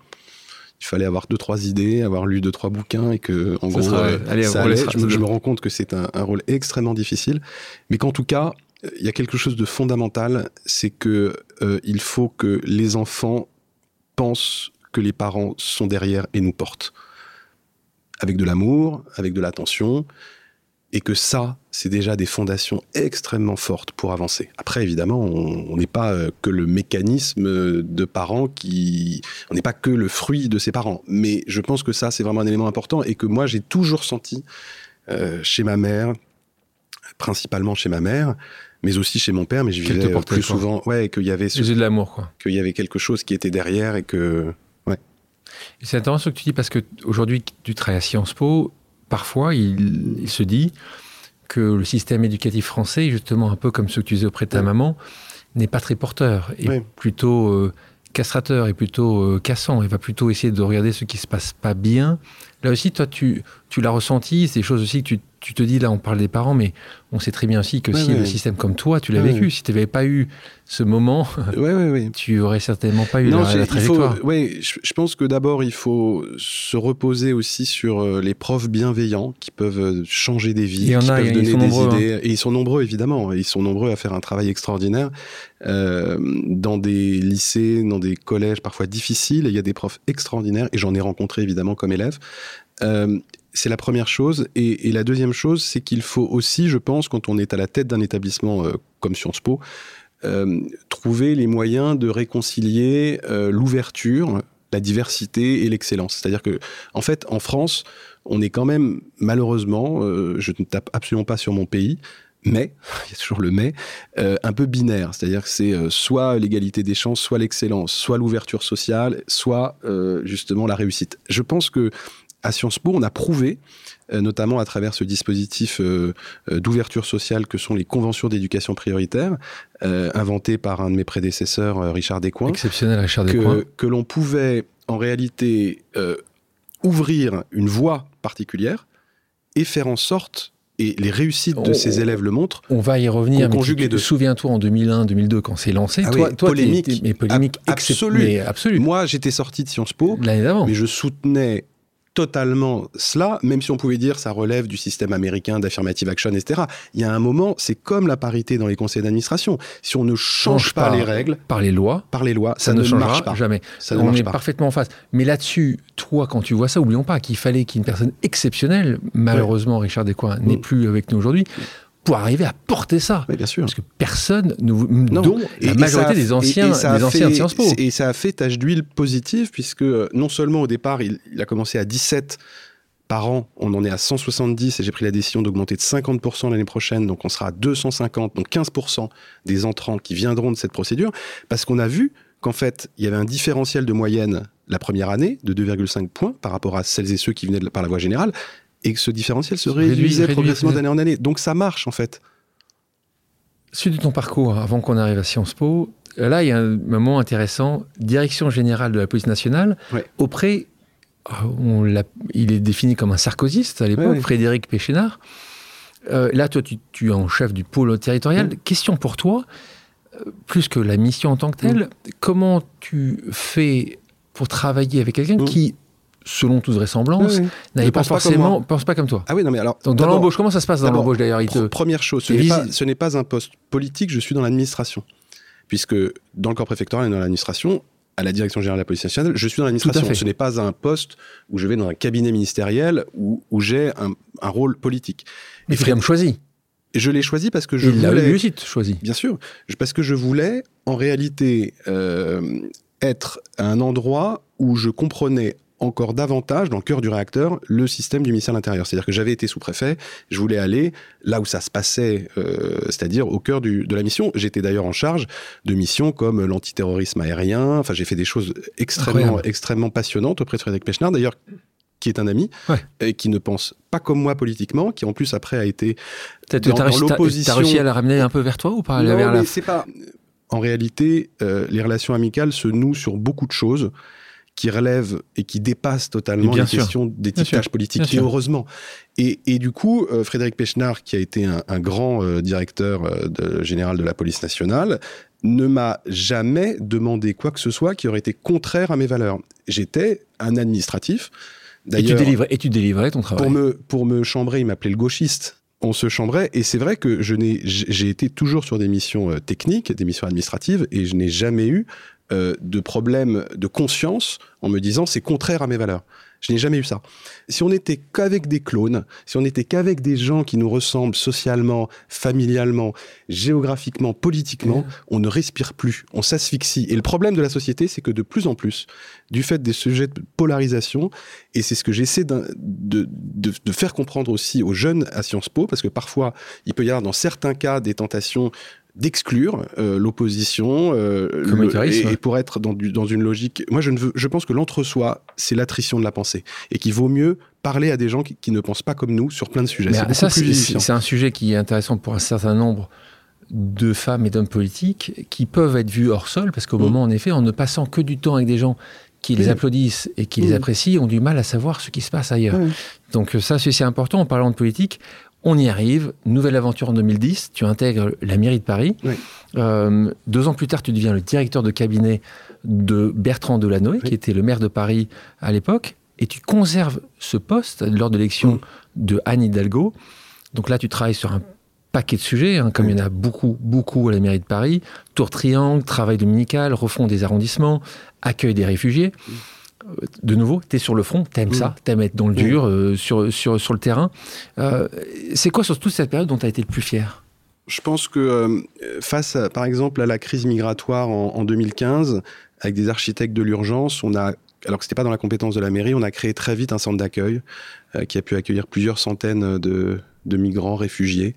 il fallait avoir deux trois idées, avoir lu deux trois bouquins et que en gros ça allait. Je, me rends compte que c'est un, un, rôle extrêmement difficile, mais qu'en tout cas il y a quelque chose de fondamental, c'est que il faut que les enfants pense que les parents sont derrière et nous portent. Avec de l'amour, avec de l'attention, et que ça, c'est déjà des fondations extrêmement fortes pour avancer. Après, évidemment, on n'est pas euh, que le mécanisme de parents qui... On n'est pas que le fruit de ses parents. Mais je pense que ça, c'est vraiment un élément important et que moi, j'ai toujours senti euh, chez ma mère, principalement chez ma mère, mais aussi chez mon père, mais je vivais plus souvent, ouais, qu'il y avait ce, de l'amour, quoi. Qu'il y avait quelque chose qui était derrière et que, ouais. C'est intéressant ce que tu dis parce que aujourd'hui, tu travailles à Sciences Po. Parfois, il, se dit que le système éducatif français, justement un peu comme ce que tu disais auprès de ta maman, n'est pas très porteur et plutôt euh, castrateur et plutôt euh, cassant. Il va plutôt essayer de regarder ce qui se passe pas bien. Là aussi, toi, tu, tu l'as ressenti. C'est des choses aussi que tu tu te dis, là, on parle des parents, mais on sait très bien aussi que si le système comme toi, tu l'as vécu, si tu n'avais pas eu ce moment, tu aurais certainement pas eu la, trajectoire. Oui, je, pense que d'abord, il faut se reposer aussi sur euh, les profs bienveillants qui peuvent euh, changer des vies, qui peuvent donner des hein. idées. Et ils sont nombreux, évidemment. Ils sont nombreux à faire un travail extraordinaire. Euh, dans des lycées, dans des collèges parfois difficiles, il y a des profs extraordinaires, et j'en ai rencontré évidemment comme élève. Euh, c'est la première chose. Et, la deuxième chose, c'est qu'il faut aussi, je pense, quand on est à la tête d'un établissement euh, comme Sciences Po, euh, trouver les moyens de réconcilier l'ouverture, la diversité et l'excellence. C'est-à-dire que, en fait, en France, on est quand même, malheureusement, je ne tape absolument pas sur mon pays, mais, il y a toujours le mais, un peu binaire. C'est-à-dire que c'est soit l'égalité des chances, soit l'excellence, soit l'ouverture sociale, soit justement la réussite. Je pense que à Sciences Po, on a prouvé, euh, notamment à travers ce dispositif euh, euh, d'ouverture sociale que sont les conventions d'éducation prioritaire, inventé par un de mes prédécesseurs, Richard Descoings. Exceptionnel, Richard Descoings. Que, l'on pouvait en réalité ouvrir une voie particulière et faire en sorte et les réussites de ces élèves le montrent. On va y revenir. Mais tu, te souviens-toi en 2001-2002 quand c'est lancé ah toi, polémique, mais polémique absolue. Moi, j'étais sorti de Sciences Po, mais je soutenais totalement cela, même si on pouvait dire ça relève du système américain d'affirmative action, etc. Il y a un moment, c'est comme la parité dans les conseils d'administration. Si on ne change, pas, les règles, par les lois, par les lois, ça, ne, changera pas. jamais. Ça on est parfaitement en face. Mais là-dessus, toi, quand tu vois ça, oublions pas qu'il fallait qu'une personne exceptionnelle, malheureusement, Richard Descoings n'est mm. plus avec nous aujourd'hui, pour arriver à porter ça. bien sûr. Parce que personne, nous, dont la majorité des anciens, des anciens de Sciences Po. Et ça a fait tache d'huile positive, puisque euh, non seulement au départ, il, a commencé à 17 par an, on en est à 170 et j'ai pris la décision d'augmenter de 50% l'année prochaine, donc on sera à 250, donc 15% des entrants qui viendront de cette procédure, parce qu'on a vu qu'en fait, il y avait un différentiel de moyenne la première année de 2,5 points par rapport à celles et ceux qui venaient par la voie générale, et que ce différentiel se réduisait progressivement d'année en année. Donc ça marche en fait. Suite de ton parcours, avant qu'on arrive à Sciences Po, là il y a un moment intéressant, direction générale de la police nationale, auprès, on il est défini comme un sarkozyste à l'époque, Frédéric Péchénard. Euh, là, toi, tu, es en chef du pôle territorial. Question pour toi, euh, plus que la mission en tant que telle, comment tu fais pour travailler avec quelqu'un qui selon toute vraisemblance, n'avait pas forcément, pense pas comme toi. Ah oui, non mais alors. dans l'embauche, comment ça se passe dans l'embauche d'ailleurs Première chose, ce n'est, pas, un poste politique, je suis dans l'administration. Puisque dans le corps préfectoral et dans l'administration, à la direction générale de la police nationale, je suis dans l'administration. Ce n'est pas un poste où je vais dans un cabinet ministériel où, où j'ai un, rôle politique. Mais l'as choisi. Je l'ai choisi parce que je Il voulais. Il choisi. Bien sûr, parce que je voulais en réalité euh, être à un endroit où je comprenais encore davantage dans le cœur du réacteur le système du ministère de l'Intérieur. C'est-à-dire que j'avais été sous-préfet, je voulais aller là où ça se passait, euh, c'est-à-dire au cœur du, de la mission. J'étais d'ailleurs en charge de missions comme l'antiterrorisme aérien. Enfin, j'ai fait des choses extrêmement, extrêmement passionnantes auprès de Frédéric Pechnard. D'ailleurs, qui est un ami, et qui ne pense pas comme moi politiquement, qui en plus après a été dans, dans l'opposition. T'as réussi à la ramener un peu vers toi ou pas Non, mais c'est pas. En réalité, euh, les relations amicales se nouent sur beaucoup de choses qui relèvent et qui dépassent totalement les questions d'étiquetage politique, et heureusement. Et, et, du coup, euh, Frédéric Pechnard, qui a été un, un grand euh, directeur de, général de la police nationale, ne m'a jamais demandé quoi que ce soit qui aurait été contraire à mes valeurs. J'étais un administratif. Et tu, délivrais, et tu délivrais ton travail. Pour me, pour me chambrer, il m'appelait le gauchiste. On se chambrait, et c'est vrai que je n'ai, j'ai été toujours sur des missions euh, techniques, des missions administratives, et je n'ai jamais eu euh, de problème de conscience en me disant c'est contraire à mes valeurs. Je n'ai jamais eu ça. Si on n'était qu'avec des clones, si on n'était qu'avec des gens qui nous ressemblent socialement, familialement, géographiquement, politiquement, on ne respire plus, on s'asphyxie. Et le problème de la société, c'est que de plus en plus, du fait des sujets de polarisation, et c'est ce que j'essaie de, de, de, faire comprendre aussi aux jeunes à Sciences Po, parce que parfois, il peut y avoir dans certains cas des tentations d'exclure euh, l'opposition euh, et, pour être dans, du, dans une logique. Moi, je, ne veux, je pense que l'entre-soi, c'est l'attrition de la pensée et qu'il vaut mieux parler à des gens qui, ne pensent pas comme nous sur plein de sujets. C'est un sujet qui est intéressant pour un certain nombre de femmes et d'hommes politiques qui peuvent être vus hors sol parce qu'au mm. moment, en effet, en ne passant que du temps avec des gens qui les applaudissent et qui les mm. apprécient, ont du mal à savoir ce qui se passe ailleurs. Donc ça, c'est important en parlant de politique. On y arrive, nouvelle aventure en 2010, tu intègres la mairie de Paris. Euh, deux ans plus tard, tu deviens le directeur de cabinet de Bertrand Delanoë, qui était le maire de Paris à l'époque, et tu conserves ce poste lors de l'élection mm. de Anne Hidalgo. Donc là, tu travailles sur un paquet de sujets, hein, comme il y en a beaucoup, beaucoup à la mairie de Paris. Tour Triangle, travail dominical, refond des arrondissements, accueil des réfugiés. Mm de nouveau, tu es sur le front, tu aimes ça, tu aimes être dans le dur, euh, sur, sur, sur le terrain. Euh, c'est quoi surtout cette période dont tu as été le plus fier? Je pense que euh, face, par exemple, à la crise migratoire en, 2015, avec des architectes de l'urgence, on a alors que ce n'était pas dans la compétence de la mairie, on a créé très vite un centre d'accueil qui a pu accueillir plusieurs centaines de, migrants réfugiés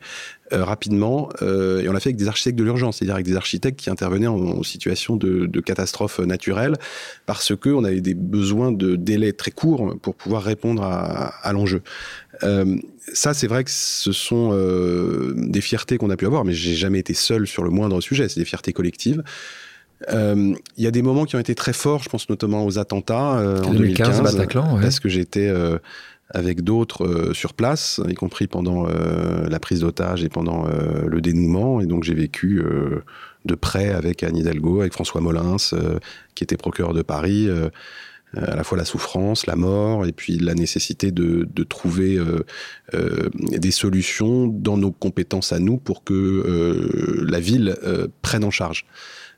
euh, rapidement. Euh, et on l'a fait avec des architectes de l'urgence, c'est-à-dire avec des architectes qui intervenaient en, situation de, catastrophe naturelle, parce que on avait des besoins de délais très courts pour pouvoir répondre à, l'enjeu. Euh, ça, c'est vrai que ce sont euh, des fiertés qu'on a pu avoir, mais j'ai jamais été seul sur le moindre sujet. C'est des fiertés collectives. Il y a des moments qui ont été très forts, je pense notamment aux attentats en 2015, Bataclan, ouais. parce que j'étais avec d'autres euh, sur place, y compris pendant euh, la prise d'otage et pendant euh, le dénouement. Et donc j'ai vécu de près avec Anne Hidalgo, avec François Molins, qui était procureur de Paris, à la fois la souffrance, la mort, et puis la nécessité de, de trouver des solutions dans nos compétences à nous pour que la ville prenne en charge.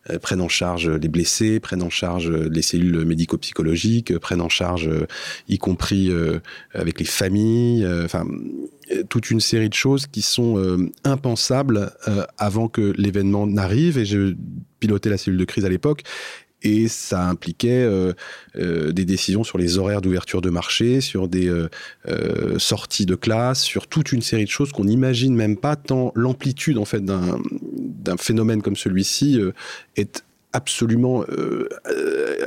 Euh, prennent en charge les blessés, prennent en charge les cellules médico-psychologiques, prennent en charge, euh, y compris euh, avec les familles, enfin toute une série de choses qui sont impensables avant que l'événement n'arrive. Et je pilotais la cellule de crise à l'époque et ça impliquait euh, euh, des décisions sur les horaires d'ouverture de marché, sur des euh, sorties de classe, sur toute une série de choses qu'on n'imagine même pas tant l'amplitude en fait d'un phénomène comme celui-ci est absolument, euh,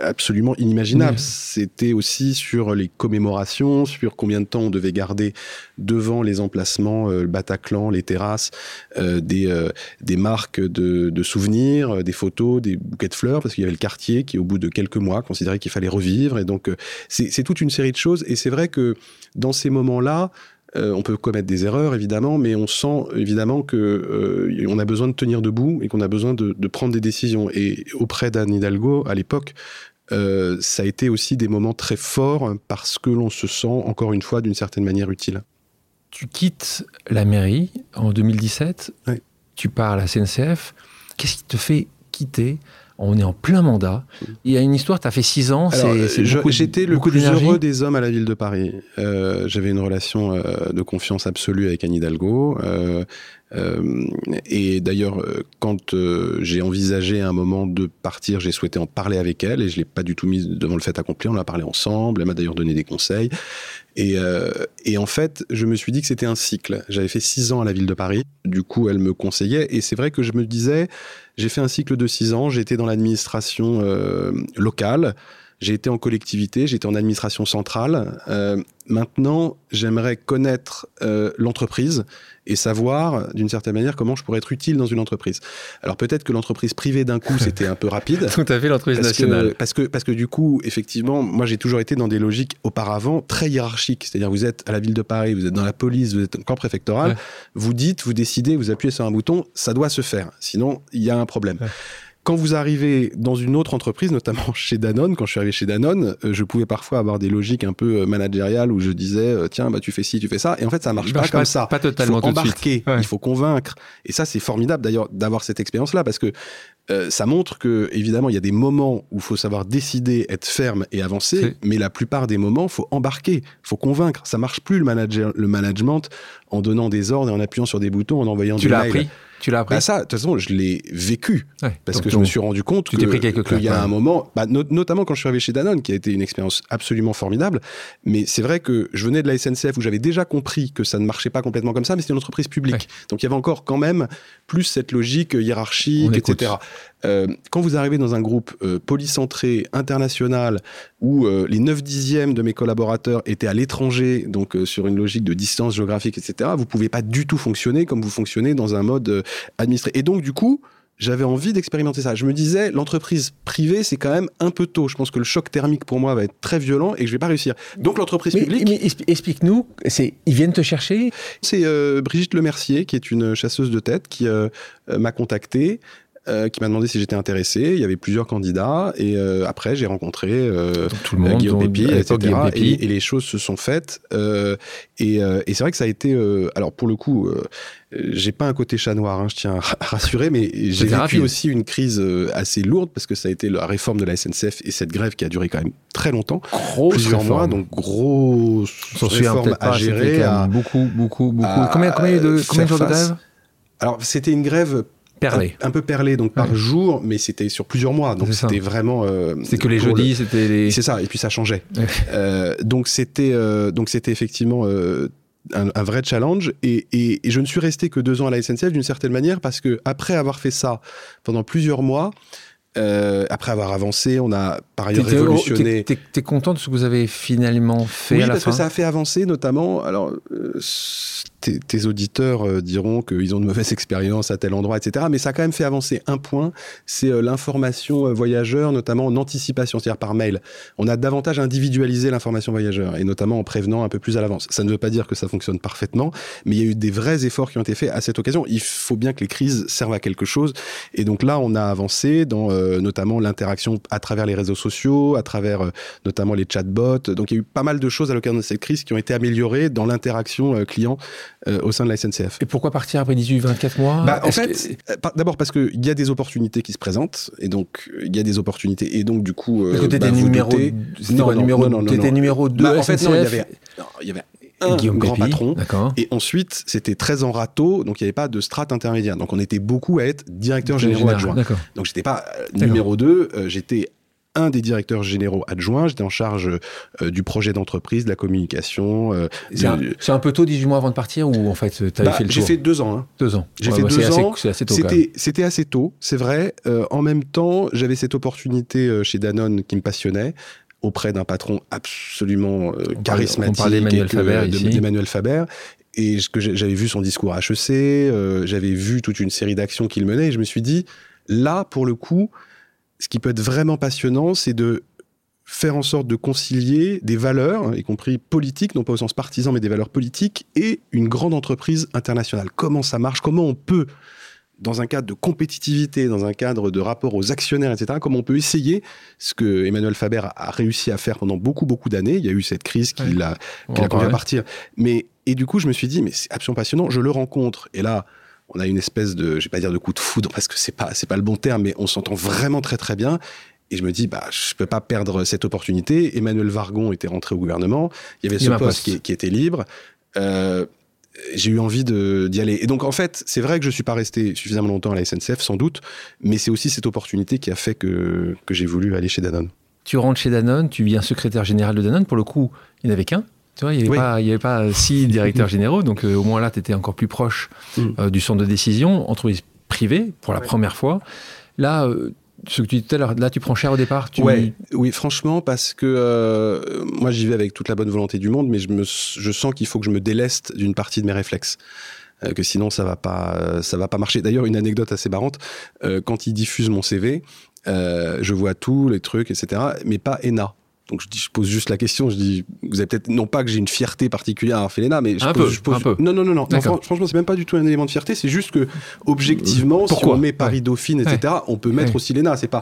absolument inimaginable. C'était aussi sur les commémorations, sur combien de temps on devait garder devant les emplacements, euh, le Bataclan, les terrasses, euh, des, euh, des marques de, de, souvenirs, des photos, des bouquets de fleurs, parce qu'il y avait le quartier qui, au bout de quelques mois, considérait qu'il fallait revivre. Et donc, c'est toute une série de choses. Et c'est vrai que dans ces moments-là, euh, on peut commettre des erreurs, évidemment, mais on sent évidemment que euh, on a besoin de tenir debout et qu'on a besoin de, prendre des décisions. Et auprès d'Anne Hidalgo, à l'époque, euh, ça a été aussi des moments très forts parce que l'on se sent, encore une fois, d'une certaine manière utile. Tu quittes la mairie en 2017, tu pars à la CNCF. Qu'est-ce qui te fait quitter on est en plein mandat. Il y a une histoire, tu as fait six ans. J'étais le plus heureux des hommes à la ville de Paris. Euh, j'avais une relation euh, de confiance absolue avec Anne Hidalgo. Euh, et d'ailleurs, quand j'ai envisagé un moment de partir, j'ai souhaité en parler avec elle et je l'ai pas du tout mise devant le fait accompli. On a parlé ensemble. Elle m'a d'ailleurs donné des conseils. Et, en fait, je me suis dit que c'était un cycle. J'avais fait six ans à la ville de Paris. Du coup, elle me conseillait. Et c'est vrai que je me disais, j'ai fait un cycle de six ans, j'étais dans l'administration euh, locale. J'ai été en collectivité, j'ai été en administration centrale. Euh, maintenant, j'aimerais connaître euh, l'entreprise et savoir, d'une certaine manière, comment je pourrais être utile dans une entreprise. Alors peut-être que l'entreprise privée, d'un coup, c'était un peu rapide. Tout à fait, l'entreprise nationale. parce, que, parce que du coup, effectivement, moi j'ai toujours été dans des logiques auparavant très hiérarchiques. C'est-à-dire, vous êtes à la ville de Paris, vous êtes dans la police, vous êtes en corps préfectoral, vous dites, vous décidez, vous appuyez sur un bouton, ça doit se faire. Sinon, il y a un problème. Quand vous arrivez dans une autre entreprise, notamment chez Danone, quand je suis arrivé chez Danone, euh, je pouvais parfois avoir des logiques un peu euh, managériales où je disais euh, tiens bah tu fais ci, tu fais ça, et en fait ça marche pas, comme ça. Pas totalement il faut embarquer, il faut convaincre, et ça c'est formidable d'ailleurs d'avoir cette expérience là parce que ça montre que évidemment il y a des moments où il faut savoir décider, être ferme et avancer, mais la plupart des moments faut embarquer, faut convaincre. Ça marche plus le, manager, le management en donnant des ordres et en appuyant sur des boutons, en envoyant tu des mails. Tu l'as appris? Tu l'as appris bah Ça, de toute façon, je l'ai vécu. parce que je me suis rendu compte qu'il y a un moment, bah, notamment quand je suis arrivé chez Danone, qui a été une expérience absolument formidable. Mais c'est vrai que je venais de la SNCF où j'avais déjà compris que ça ne marchait pas complètement comme ça, mais c'était une entreprise publique. Donc il y avait encore quand même plus cette logique hiérarchique, etc. Euh, quand vous arrivez dans un groupe euh, polycentré, international, où euh, les 9 dixièmes de mes collaborateurs étaient à l'étranger, donc sur une logique de distance géographique, etc., vous pouvez pas du tout fonctionner comme vous fonctionnez dans un mode administré. Et donc, du coup, j'avais envie d'expérimenter ça. Je me disais, l'entreprise privée, c'est quand même un peu tôt. Je pense que le choc thermique pour moi va être très violent et que je vais pas réussir. Donc l'entreprise publique. Mais explique-nous, c'est ils viennent te chercher? C'est Brigitte Lemercier, qui est une chasseuse de tête, qui m'a contacté. Euh, qui m'a demandé si j'étais intéressé. Il y avait plusieurs candidats et euh, après j'ai rencontré euh, tout le monde, Guillaume Pépi, etc. Et, et, les choses se sont faites. et, et c'est vrai que ça a été, alors pour le coup, j'ai pas un côté chat noir, hein, je tiens à rassurer, mais j'ai vécu aussi une crise assez lourde parce que ça a été la réforme de la SNCF et cette grève qui a duré quand même très longtemps, grosse plusieurs réforme. mois, donc grosse réforme à gérer. À, beaucoup, beaucoup, beaucoup. combien, combien, de, combien de jours de grève? Alors, c'était une grève un, peu perlé, donc par jour, mais c'était sur plusieurs mois. Donc c'était vraiment. Euh, c'est que les jeudis, c'était les. C'est ça, et puis ça changeait. euh, donc c'était euh, donc c'était effectivement. Euh, un, un, vrai challenge et, et, et, je ne suis resté que deux ans à la SNCF d'une certaine manière parce que après avoir fait ça pendant plusieurs mois, euh, après avoir avancé, on a par ailleurs révolutionné. T'es es, content de ce que vous avez finalement fait oui, à la parce fin? que ça a fait avancer, notamment. Alors, euh, tes, auditeurs euh, diront qu'ils ont de mauvaises expériences à tel endroit, etc. Mais ça a quand même fait avancer un point, c'est euh, l'information euh, voyageur, notamment en anticipation, c'est-à-dire par mail. On a davantage individualisé l'information voyageur, et notamment en prévenant un peu plus à l'avance. Ça ne veut pas dire que ça fonctionne parfaitement, mais il y a eu des vrais efforts qui ont été faits à cette occasion. Il faut bien que les crises servent à quelque chose, et donc là, on a avancé dans notamment l'interaction à travers les réseaux sociaux, à travers notamment les chatbots. Donc il y a eu pas mal de choses à l'occasion de cette crise qui ont été améliorées dans l'interaction client euh, au sein de la SNCF. Et pourquoi partir après 18-24 mois bah, En fait, euh, d'abord parce qu'il y a des opportunités qui se présentent, et donc il y a des opportunités, et donc du coup. Parce que tu étais bah, numéro, non, numéro, non, non, étais numéro 2 bah, En fait, non, il y avait, il y avait un Guillaume grand patron. Et ensuite, c'était très en râteau, donc il n'y avait pas de strate intermédiaire. Donc on était beaucoup à être directeur général adjoint. Donc j'étais pas euh, numéro 2, j'étais un des directeurs généraux adjoints. J'étais en charge euh, du projet d'entreprise, de la communication. Euh, c'est un, peu tôt, 18 mois avant de partir, ou en fait, tu avais bah, fait le J'ai fait deux ans. Hein. Deux ans. J'ai fait bah, deux ans. C'était assez tôt, c'est vrai. Euh, en même temps, j'avais cette opportunité chez Danone qui me passionnait auprès d'un patron absolument charismatique. On Faber D'Emmanuel Faber et j'avais vu son discours à HEC, j'avais vu toute une série d'actions qu'il menait, et je me suis dit, là, pour le coup, ce qui peut être vraiment passionnant, c'est de faire en sorte de concilier des valeurs, y compris politiques, non pas au sens partisan, mais des valeurs politiques, et une grande entreprise internationale. Comment ça marche? Comment on peut, dans un cadre de compétitivité, dans un cadre de rapport aux actionnaires, etc., comment on peut essayer ce que Emmanuel Faber a réussi à faire pendant beaucoup, beaucoup d'années. Il y a eu cette crise qui l'a conduit à partir. Mais, et du coup, je me suis dit, mais c'est absolument passionnant. Je le rencontre, et là, on a une espèce de, je vais pas dire de coup de foudre parce que c'est pas, c'est pas le bon terme, mais on s'entend vraiment très très bien. Et je me dis, bah, je peux pas perdre cette opportunité. Emmanuel Vargon était rentré au gouvernement. Il y avait ce poste, Qui, était libre. Euh, j'ai eu envie d'y aller. Et donc, en fait, c'est vrai que je suis pas resté suffisamment longtemps à la SNCF, sans doute, mais c'est aussi cette opportunité qui a fait que, que j'ai voulu aller chez Danone. Tu rentres chez Danone, tu viens secrétaire général de Danone. Pour le coup, il n'y en avait qu'un. Tu vois, il n'y avait, avait, pas six directeurs généraux, donc euh, au moins là, tu étais encore plus proche mm. euh, du centre de décision, entreprise privée, pour la première fois. Là, euh, ce que tu disais tout à l'heure, là tu prends cher au départ tu... Oui, franchement, parce que euh, moi j'y vais avec toute la bonne volonté du monde, mais je, me, je sens qu'il faut que je me déleste d'une partie de mes réflexes. Que sinon ça va pas, ça va pas marcher. D'ailleurs, une anecdote assez marrante, euh, quand ils diffusent mon CV, je vois tous les trucs, etc., mais pas ENA. Donc je, dis, je pose juste la question, je dis, vous avez peut-être, non pas que j'ai une fierté particulière à l'ENA, mais je un, pose, peu, je pose, un peu. Non, non, non, non. franchement, c'est même pas du tout un élément de fierté, c'est juste que, objectivement, Pourquoi si on met Paris Dauphine, etc., ouais. on peut mettre ouais. aussi l'ENA, c'est pas.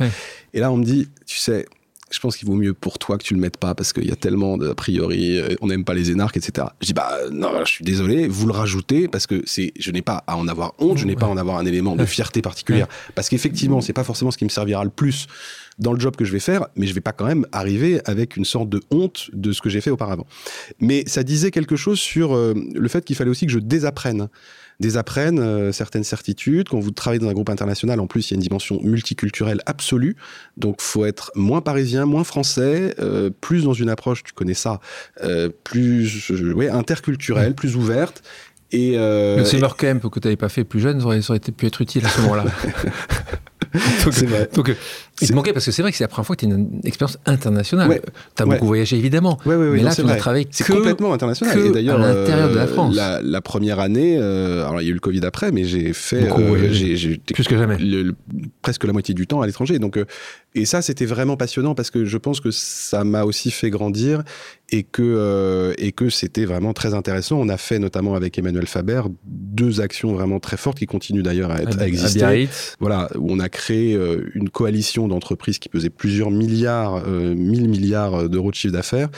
Et là, on me dit, tu sais, je pense qu'il vaut mieux pour toi que tu le mettes pas parce qu'il y a tellement de, a priori, euh, on n'aime pas les énarques, etc. Je dis, bah, non, je suis désolé, vous le rajoutez parce que c'est, je n'ai pas à en avoir honte, je n'ai pas à en avoir un élément de fierté particulière. Parce qu'effectivement, c'est pas forcément ce qui me servira le plus dans le job que je vais faire, mais je vais pas quand même arriver avec une sorte de honte de ce que j'ai fait auparavant. Mais ça disait quelque chose sur euh, le fait qu'il fallait aussi que je désapprenne désapprennent euh, certaines certitudes. Quand vous travaillez dans un groupe international, en plus, il y a une dimension multiculturelle absolue. Donc, faut être moins parisien, moins français, euh, plus dans une approche, tu connais ça, euh, plus ouais, interculturelle, plus ouverte. Et euh, le summer camp que tu n'avais pas fait plus jeune, ça aurait, ça aurait été, pu être utile à ce moment-là. donc. Donc, il te manquait parce que c'est vrai que c'est la première fois que tu as une expérience internationale. Ouais. Tu as Ouais. beaucoup voyagé évidemment. Ouais, mais là, c'est tu n'as travaillé C'est que complètement international. que Et d'ailleurs, à l'intérieur de la euh, France. La, la première année, euh, alors il y a eu le Covid après, mais j'ai fait euh, j'ai- plus que jamais. le- le- presque la moitié du temps à l'étranger. Donc, et ça, c'était vraiment passionnant parce que je pense que ça m'a aussi fait grandir et que, et que c'était vraiment très intéressant. On a fait notamment avec Emmanuel Faber deux actions vraiment très fortes qui continuent d'ailleurs à, être, à exister. Voilà, où on a créé une coalition d'entreprises qui pesait plusieurs milliards, euh, 1000 milliards d'euros de chiffre d'affaires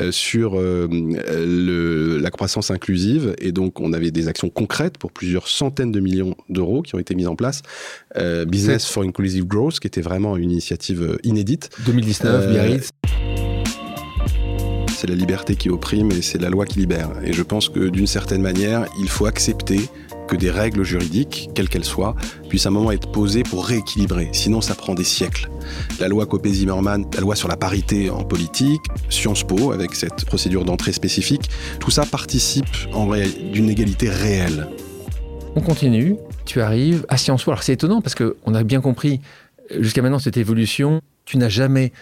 euh, sur euh, le, la croissance inclusive. Et donc, on avait des actions concrètes pour plusieurs centaines de millions d'euros qui ont été mises en place. Euh, Business for Inclusive Growth, qui était vraiment une initiative euh, inédite. 2019, Euh, Biarritz. C'est la liberté qui opprime et c'est la loi qui libère. Et je pense que d'une certaine manière, il faut accepter que des règles juridiques, quelles qu'elles soient, puissent à un moment être posées pour rééquilibrer. Sinon, ça prend des siècles. La loi Copé-Zimmermann, la loi sur la parité en politique, Sciences Po, avec cette procédure d'entrée spécifique, tout ça participe d'une égalité réelle. On continue. Tu arrives à Sciences Po. Alors c'est étonnant parce qu'on a bien compris euh, jusqu'à maintenant cette évolution. Tu n'as jamais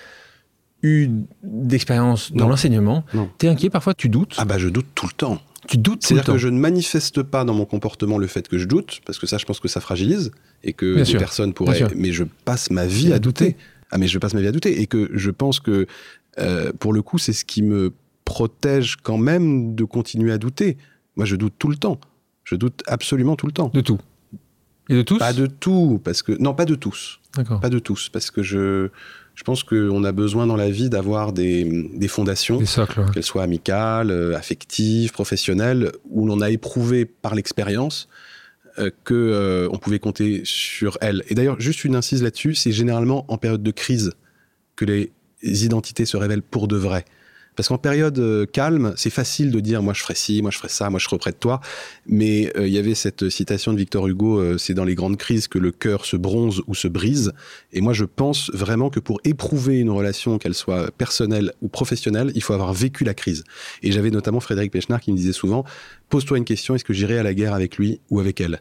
eu d'expérience dans l'enseignement. Non. Tu es inquiet parfois, tu doutes? Ah bah je doute tout le temps. Tu doutes C'est-à-dire que je ne manifeste pas dans mon comportement le fait que je doute, parce que ça, je pense que ça fragilise, et que Bien des sûr. personnes pourraient... Mais je passe ma vie à douter. Ah mais je passe ma vie à douter, et que je pense que, euh, pour le coup, c'est ce qui me protège quand même de continuer à douter. Moi, je doute tout le temps. Je doute absolument tout le temps. De tout. Et de tous Pas de tout, parce que... Non, pas de tous. D'accord. Pas de tous, parce que je, je pense qu'on a besoin dans la vie d'avoir des, des fondations ouais. qu'elles soient amicales, euh, affectives, professionnelles, où l'on a éprouvé par l'expérience euh, que euh, on pouvait compter sur elles. Et d'ailleurs, juste une incise là-dessus, c'est généralement en période de crise que les identités se révèlent pour de vrai. Parce qu'en période euh, calme, c'est facile de dire moi je ferai ci, moi je ferai ça, moi je serai de toi. Mais euh, il y avait cette citation de Victor Hugo euh, c'est dans les grandes crises que le cœur se bronze ou se brise. Et moi je pense vraiment que pour éprouver une relation, qu'elle soit personnelle ou professionnelle, il faut avoir vécu la crise. Et j'avais notamment Frédéric Pechnard qui me disait souvent pose-toi une question est-ce que j'irai à la guerre avec lui ou avec elle?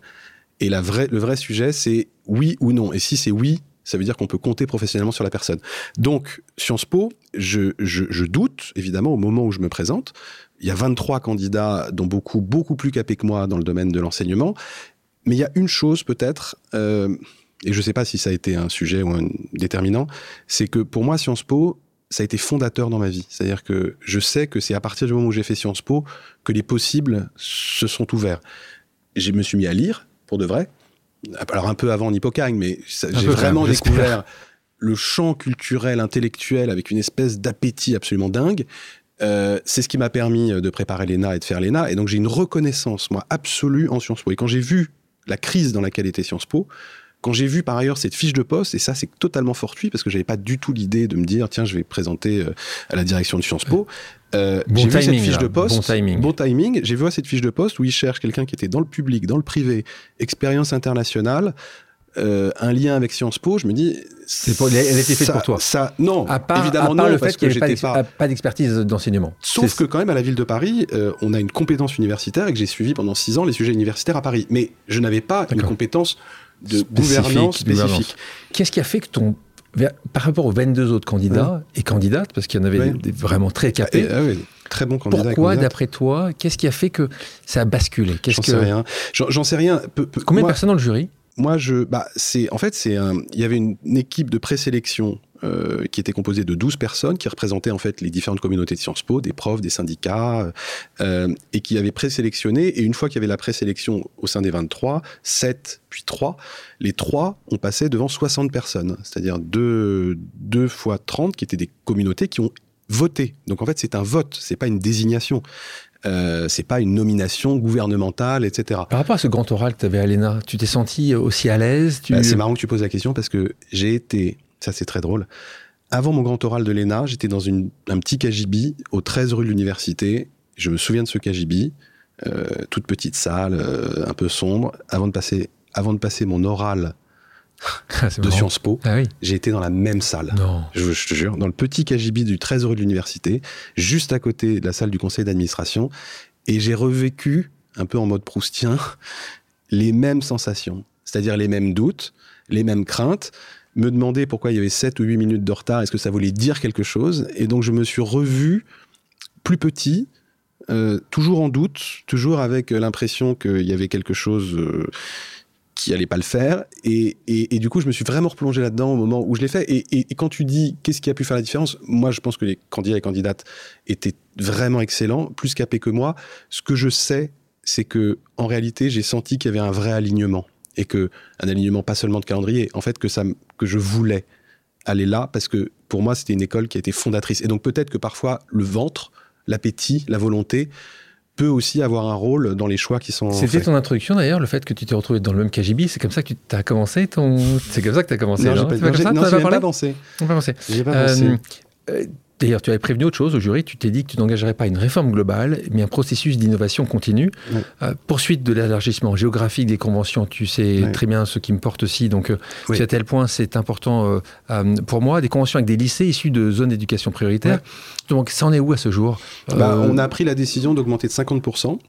Et le vrai sujet c'est oui ou non. Et si c'est oui, ça veut dire qu'on peut compter professionnellement sur la personne. Donc, Sciences Po, je, doute, évidemment, au moment où je me présente. Il y a 23 candidats, dont beaucoup, beaucoup plus capés que moi dans le domaine de l'enseignement. Mais il y a une chose, peut-être, euh, et je ne sais pas si ça a été un sujet ou un déterminant, c'est que pour moi, Sciences Po, ça a été fondateur dans ma vie. C'est-à-dire que je sais que c'est à partir du moment où j'ai fait Sciences Po que les possibles se sont ouverts. Je me suis mis à lire, pour de vrai. Alors un peu avant Hippocagne, mais j'ai vraiment même, découvert le champ culturel, intellectuel, avec une espèce d'appétit absolument dingue. Euh, c'est ce qui m'a permis de préparer l'ENA et de faire l'ENA. Et donc j'ai une reconnaissance, moi, absolue en Sciences Po. Et quand j'ai vu la crise dans laquelle était Sciences Po, quand j'ai vu par ailleurs cette fiche de poste, et ça c'est totalement fortuit parce que j'avais pas du tout l'idée de me dire tiens je vais présenter euh, à la direction de Sciences Po. Euh, Bon j'ai vu cette timing, fiche là. de poste. Bon timing. Bon timing. J'ai vu cette fiche de poste où ils cherchent quelqu'un qui était dans le public, dans le privé, expérience internationale, euh, un lien avec Sciences Po. Je me dis C'est pas- elle a été faite pour toi. Ça, non, À part, évidemment à part non, le fait qu'il n'y avait pas pas. d'expertise d'enseignement. Sauf que quand même à la ville de Paris, euh, on a une compétence universitaire et que j'ai suivi pendant six ans les sujets universitaires à Paris. Mais je n'avais pas une compétence de Spécifique, gouvernance spécifique. Qu'est-ce qui a fait que ton par rapport aux 22 autres candidats et candidates, parce qu'il y en avait des, vraiment très capés. Ah, oui, très bons candidats. Pourquoi, d'après toi, qu'est-ce qui a fait que ça a basculé? J'en sais rien. J'en sais rien. Combien de personnes dans le jury? moi, je, bah, c'est, en fait, c'est il y avait une, équipe de présélection euh, qui était composée de 12 personnes qui représentaient en fait les différentes communautés de Sciences Po, des profs, des syndicats, euh, et qui avaient présélectionné. Et une fois qu'il y avait la présélection au sein des 23, 7 puis 3, les 3 ont passé devant 60 personnes, c'est-à-dire 2, 2 fois 30 qui étaient des communautés qui ont voté. Donc en fait, c'est un vote, c'est pas une désignation. Euh, c'est pas une nomination gouvernementale, etc. Par rapport à ce grand oral que tu avais à l'ENA, tu t'es senti aussi à l'aise bah, C'est marrant que tu poses la question parce que j'ai été, ça c'est très drôle, avant mon grand oral de l'ENA, j'étais dans un petit KGB au 13 rue de l'Université. Je me souviens de ce KGB, euh, toute petite salle, euh, un peu sombre. Avant de passer, avant de passer mon oral ah, de Sciences Po, ah j'ai été dans la même salle. Je, te jure, dans le petit KGB du 13 rue de l'université, juste à côté de la salle du conseil d'administration. Et j'ai revécu, un peu en mode proustien, les mêmes sensations. C'est-à-dire les mêmes doutes, les mêmes craintes. Me demander pourquoi il y avait 7 ou 8 minutes de retard, est-ce que ça voulait dire quelque chose? Et donc je me suis revu plus petit, euh, toujours en doute, toujours avec l'impression qu'il y avait quelque chose... Euh, qui allait pas le faire. Et, et, du coup, je me suis vraiment replongé là-dedans au moment où je l'ai fait. Et, et, quand tu dis qu'est-ce qui a pu faire la différence, moi, je pense que les candidats et candidates étaient vraiment excellents, plus capés que moi. Ce que je sais, c'est que en réalité, j'ai senti qu'il y avait un vrai alignement et que un alignement pas seulement de calendrier, en fait, que ça, que je voulais aller là parce que pour moi, c'était une école qui a été fondatrice. Et donc peut-être que parfois le ventre, l'appétit, la volonté peut aussi avoir un rôle dans les choix qui sont C'était ton introduction d'ailleurs, le fait que tu t'es retrouvé dans le même KGB, c'est comme ça que tu as commencé ton... C'est comme ça que tu as commencé, non, non, pas, pas, pas, pas, pensé. pas pensé. J'ai pas pensé. Euh, D'ailleurs, tu avais prévenu autre chose au jury, tu t'es dit que tu n'engagerais pas une réforme globale, mais un processus d'innovation continue. Euh, poursuite de l'élargissement géographique des conventions, tu sais très bien ce qui me porte aussi, donc euh, à tel point c'est important euh, pour moi, des conventions avec des lycées issus de zones d'éducation prioritaire. Donc ça en est où à ce jour? Bah, On a pris la décision d'augmenter de 50%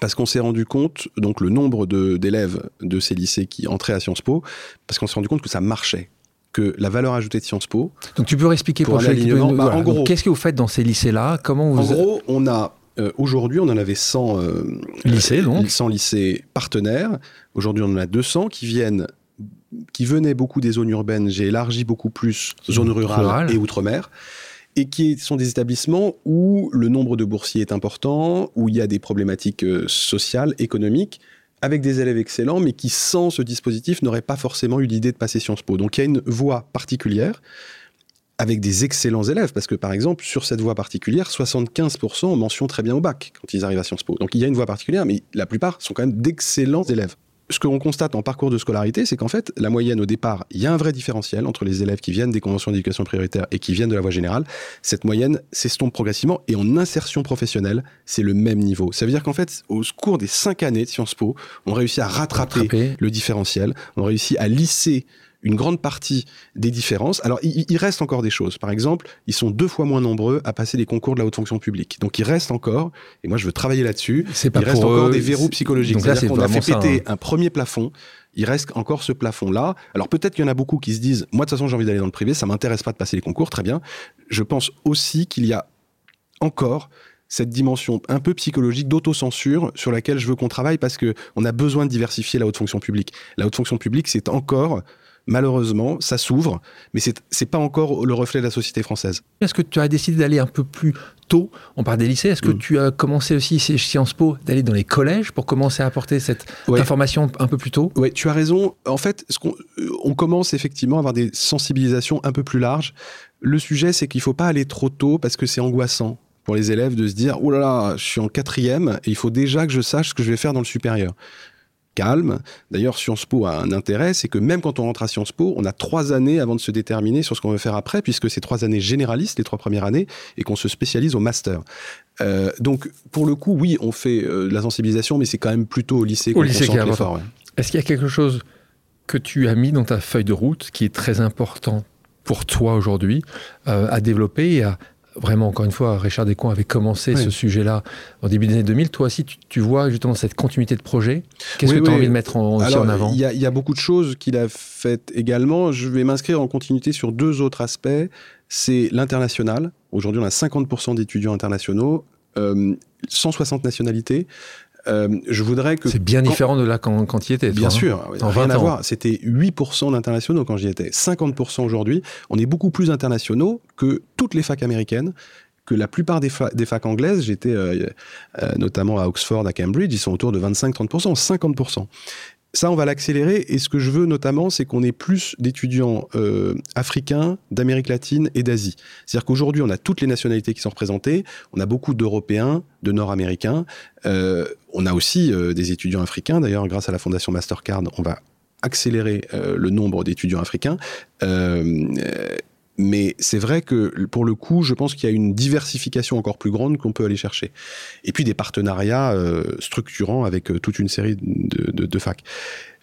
parce qu'on s'est rendu compte, donc le nombre d'élèves de, ces lycées qui entraient à Sciences Po, parce qu'on s'est rendu compte que ça marchait que la valeur ajoutée de Sciences Po. Donc tu peux expliquer pour, l'alignement. Bah, en gros, qu'est-ce que vous faites dans ces lycées-là? Comment vous En gros, on a euh, aujourd'hui, on en avait 100 euh, lycées, donc 100 lycées partenaires. Aujourd'hui, on en a 200 qui viennent qui venaient beaucoup des zones urbaines. J'ai élargi beaucoup plus zones rurales et outre-mer et qui sont des établissements où le nombre de boursiers est important, où il y a des problématiques euh, sociales, économiques, avec des élèves excellents, mais qui, sans ce dispositif, n'auraient pas forcément eu l'idée de passer Sciences Po. Donc il y a une voie particulière avec des excellents élèves, parce que par exemple, sur cette voie particulière, 75% mentionnent très bien au bac quand ils arrivent à Sciences Po. Donc il y a une voie particulière, mais la plupart sont quand même d'excellents élèves ce que l'on constate en parcours de scolarité, c'est qu'en fait, la moyenne au départ, il y a un vrai différentiel entre les élèves qui viennent des conventions d'éducation prioritaire et qui viennent de la voie générale. Cette moyenne s'estompe progressivement et en insertion professionnelle, c'est le même niveau. Ça veut dire qu'en fait, au cours des cinq années de Sciences Po, on réussit à rattraper. le différentiel, on réussit à lisser une grande partie des différences. Alors, il, reste encore des choses. Par exemple, ils sont deux fois moins nombreux à passer les concours de la haute fonction publique. Donc, il reste encore, et moi je veux travailler là-dessus, il reste encore des verrous psychologiques. C'est-à-dire qu'on a fait péter hein. un premier plafond, il reste encore ce plafond-là. Alors peut-être qu'il y en a beaucoup qui se disent, moi de toute façon j'ai envie d'aller dans le privé, ça m'intéresse pas de passer les concours, très bien. Je pense aussi qu'il y a encore cette dimension un peu psychologique d'autocensure sur laquelle je veux qu'on travaille parce que on a besoin de diversifier la haute fonction publique. La haute fonction publique, c'est encore malheureusement, ça s'ouvre, mais c'est n'est pas encore le reflet de la société française. Est-ce que tu as décidé d'aller un peu plus tôt On parle des lycées. Est-ce que mm. tu as commencé aussi chez Sciences Po d'aller dans les collèges pour commencer à apporter cette information un peu plus tôt? Oui, tu as raison. En fait, ce on, euh, on commence effectivement à avoir des sensibilisations un peu plus larges. Le sujet, c'est qu'il ne faut pas aller trop tôt parce que c'est angoissant pour les élèves de se dire oh là là, je suis en quatrième et il faut déjà que je sache ce que je vais faire dans le supérieur calme. D'ailleurs, Sciences Po a un intérêt, c'est que même quand on rentre à Sciences Po, on a trois années avant de se déterminer sur ce qu'on veut faire après, puisque c'est trois années généralistes, les trois premières années, et qu'on se spécialise au master. Euh, donc, pour le coup, oui, on fait euh, de la sensibilisation, mais c'est quand même plutôt au lycée qu'on concentre l'effort. Est-ce qu'il y a quelque chose que tu as mis dans ta feuille de route qui est très important pour toi aujourd'hui euh, à développer et à vraiment, encore une fois, Richard Descoings avait commencé ce sujet-là au début des années 2000. Toi aussi, tu, vois justement cette continuité de projet. Qu'est-ce que tu as envie de mettre en, en avant? Il y, a beaucoup de choses qu'il a faites également. Je vais m'inscrire en continuité sur deux autres aspects. C'est l'international. Aujourd'hui, on a 50% d'étudiants internationaux, 160 euh, nationalités. Euh, je voudrais que. C'est bien différent de là quand, quand y étais. Bien hein. sûr, en rien à voir. C'était 8% d'internationaux quand j'y étais. 50% aujourd'hui. On est beaucoup plus internationaux que toutes les facs américaines que la plupart des, facs anglaises, j'étais euh, euh, notamment à Oxford, à Cambridge, ils sont autour de 25-30%, 50%. Ça, on va l'accélérer. Et ce que je veux notamment, c'est qu'on ait plus d'étudiants euh, africains, d'Amérique latine et d'Asie. C'est-à-dire qu'aujourd'hui, on a toutes les nationalités qui sont représentées. On a beaucoup d'Européens, de Nord-Américains. Euh, on a aussi euh, des étudiants africains. D'ailleurs, grâce à la fondation Mastercard, on va accélérer le nombre d'étudiants africains. Mais c'est vrai que pour le coup, je pense qu'il y a une diversification encore plus grande qu'on peut aller chercher. Et puis des partenariats euh, structurants avec euh, toute une série de, de, de facs.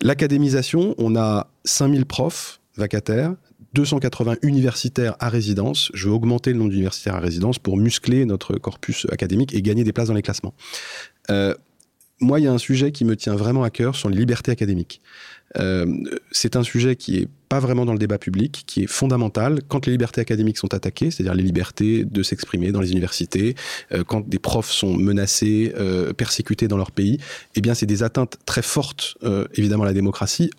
L'académisation, on a 5000 profs vacataires, 280 universitaires à résidence. Je veux augmenter le nombre d'universitaires à résidence pour muscler notre corpus académique et gagner des places dans les classements. Euh, moi, il y a un sujet qui me tient vraiment à cœur sur les libertés académiques. Euh, c'est un sujet qui est pas vraiment dans le débat public, qui est fondamental. Quand les libertés académiques sont attaquées, c'est-à-dire les libertés de s'exprimer dans les universités, euh, quand des profs sont menacés, euh, persécutés dans leur pays, eh bien c'est des atteintes très fortes, évidemment, à la démocratie,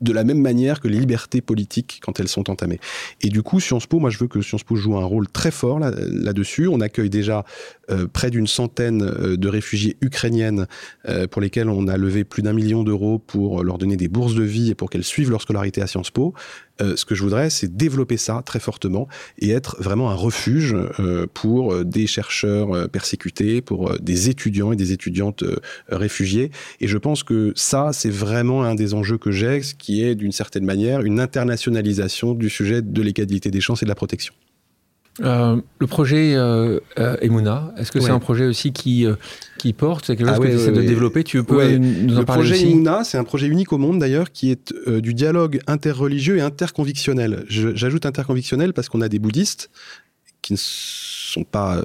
de la même manière que les libertés politiques quand elles sont entamées. Et du coup, Sciences Po, moi je veux que Sciences Po joue un rôle très fort là-dessus. on accueille déjà euh, près d'une centaine euh, de réfugiés ukrainiennes euh, pour lesquels on a levé plus d'un million d'euros pour leur donner des bourses de vie et pour qu'elles suivent leur scolarité à Sciences Po. Euh, ce que je voudrais, c'est développer ça très fortement et être vraiment un refuge euh, pour euh, des chercheurs persécutés, pour des étudiants et des étudiantes réfugiés. Et je pense que ça, c'est vraiment un des enjeux que j'ai, ce qui est d'une certaine manière une internationalisation du sujet de l'égalité des chances et de la protection. Euh, le projet euh, euh Emuna, est-ce que c'est un projet aussi qui, euh, qui porte? C'est quelque chose ah que tu essaies de développer? Tu peux nous en le parler projet Emuna, c'est un projet unique au monde d'ailleurs qui est du dialogue interreligieux et interconvictionnel. J'ajoute interconvictionnel parce qu'on a des bouddhistes qui ne sont pas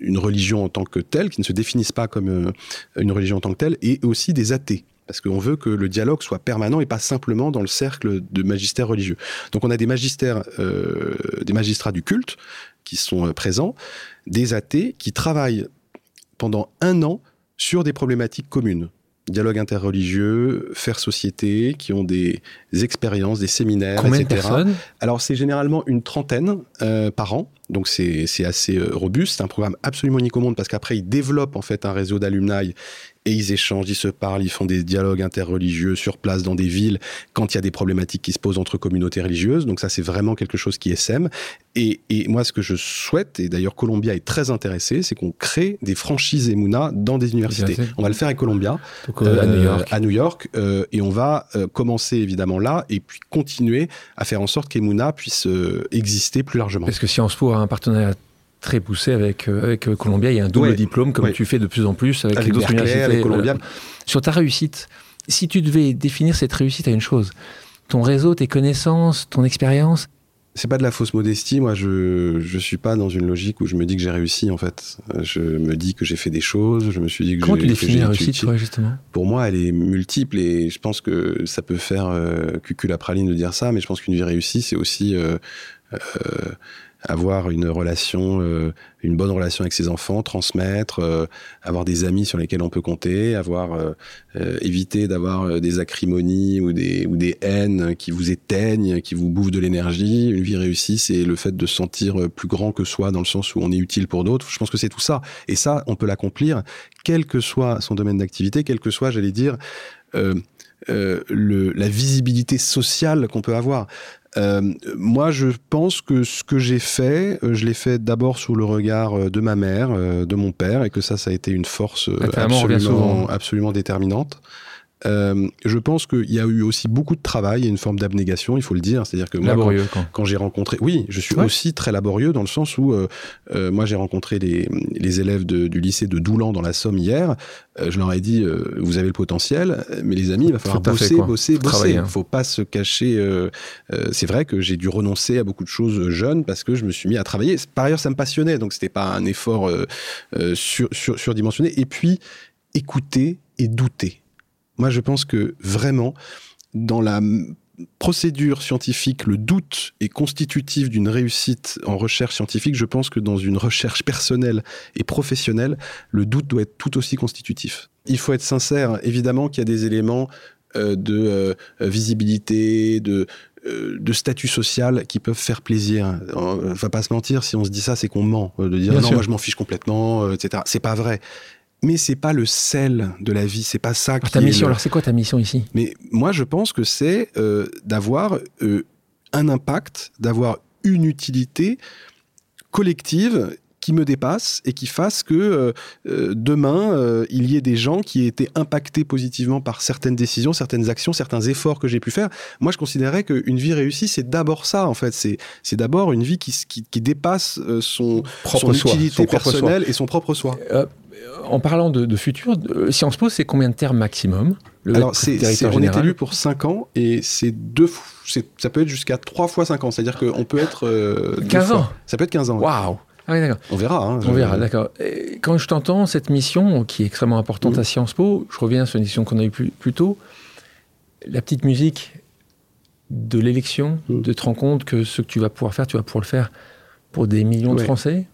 une religion en tant que telle, qui ne se définissent pas comme une religion en tant que telle, et aussi des athées parce qu'on veut que le dialogue soit permanent et pas simplement dans le cercle de magistères religieux. Donc on a des magistères, euh, des magistrats du culte qui sont euh, présents, des athées qui travaillent pendant un an sur des problématiques communes. Dialogue interreligieux, faire société, qui ont des expériences, des séminaires, Combien etc. De personnes? Alors c'est généralement une trentaine euh, par an, donc c'est assez robuste. C'est un programme absolument unique au monde parce qu'après ils développent en fait un réseau d'alumni et ils échangent, ils se parlent, ils font des dialogues interreligieux sur place dans des villes quand il y a des problématiques qui se posent entre communautés religieuses. Donc ça, c'est vraiment quelque chose qui est SEM. Et, et, moi, ce que je souhaite, et d'ailleurs Columbia est très intéressé, c'est qu'on crée des franchises Emouna dans des universités. On va le faire avec Columbia, euh, à New York, à New York euh, et on va euh, commencer évidemment là, et puis continuer à faire en sorte qu'Emouna puisse exister plus largement. Parce que Sciences Po a un partenariat très poussé avec, euh, avec euh, Columbia. Il y a un double diplôme, comme tu fais de plus en plus avec, les autres universités. Avec Columbia. Sur ta réussite, si tu devais définir cette réussite à une chose, ton réseau, tes connaissances, ton expérience, c'est pas de la fausse modestie. Moi, je je suis pas dans une logique où je me dis que j'ai réussi. En fait, je me dis que j'ai fait des choses. Je me suis dit que comment tu définis la réussite, toi, justement? Pour moi, elle est multiple et je pense que ça peut faire euh, cuculapraline de dire ça, mais je pense qu'une vie réussie, c'est aussi euh, euh, avoir une relation, euh, une bonne relation avec ses enfants, transmettre, euh, avoir des amis sur lesquels on peut compter, avoir euh, éviter d'avoir des acrimonies ou des ou des haines qui vous éteignent, qui vous bouffent de l'énergie. Une vie réussie, c'est le fait de se sentir plus grand que soi dans le sens où on est utile pour d'autres. Je pense que c'est tout ça. Et ça, on peut l'accomplir quel que soit son domaine d'activité, quel que soit, j'allais dire. Le, la visibilité sociale qu'on peut avoir. Euh, moi, je pense que ce que j'ai fait, euh, je l'ai fait d'abord sous le regard euh, de ma mère, de mon père, et que ça, ça a été une force absolument, absolument déterminante. Euh, je pense qu'il y a eu aussi beaucoup de travail et une forme d'abnégation, il faut le dire. C'est-à-dire que moi, Laborieux, quand, quand. j'ai rencontré, oui, je suis Ouais. aussi très laborieux dans le sens où euh, euh, moi j'ai rencontré les, les élèves de- du lycée de Doulan dans la Somme hier. Je leur ai dit, vous avez le potentiel, mais les amis, il va falloir à fait, bosser, bosser, travailler, bosser. hein. Faut pas se cacher. c'est vrai que j'ai dû renoncer à beaucoup de choses jeunes parce que je me suis mis à travailler. Par ailleurs, ça me passionnait, donc c'était pas un effort sur, sur- surdimensionné. Et puis, écouter et douter. Moi, je pense que vraiment, dans la procédure scientifique, le doute est constitutif d'une réussite en recherche scientifique. Je pense que dans une recherche personnelle et professionnelle, le doute doit être tout aussi constitutif. Il faut être sincère, évidemment qu'il y a des éléments euh, de euh, visibilité, de, euh, de statut social qui peuvent faire plaisir. On va pas se mentir, si on se dit ça, c'est qu'on ment. De dire Bien non, sûr. moi je m'en fiche complètement, etc. C'est pas vrai. Mais c'est pas le sel de la vie, c'est pas ça Alors, qui ta est mission, le- alors c'est quoi ta mission ici? Mais moi, je pense que c'est euh, d'avoir euh, un impact, d'avoir une utilité collective qui me dépasse et qui fasse que euh, demain, il y ait des gens qui aient été impactés positivement par certaines décisions, certaines actions, certains efforts que j'ai pu faire. Moi, je considérais qu'une vie réussie, c'est d'abord ça, en fait. C'est c'est d'abord une vie qui, qui, qui dépasse son, Propre son soi, utilité son propre soi. personnelle et son propre soi. En parlant de, de futur, euh, Sciences Po, c'est combien de termes maximum Le Alors, c'est, on est élu pour 5 ans et c'est deux, ça peut être jusqu'à 3 fois 5 ans. C'est-à-dire qu'on peut être. euh, deux 15 fois. ans Ça peut être 15 ans. Waouh Ah oui, d'accord. On verra. hein. On verra, d'accord. Quand je t'entends, cette mission qui est extrêmement importante à Sciences Po, je reviens sur une mission qu'on a eue plus, plus tôt, la petite musique de l'élection, Mhm. de te rendre compte que ce que tu vas pouvoir faire, tu vas pouvoir le faire pour des millions de. Français.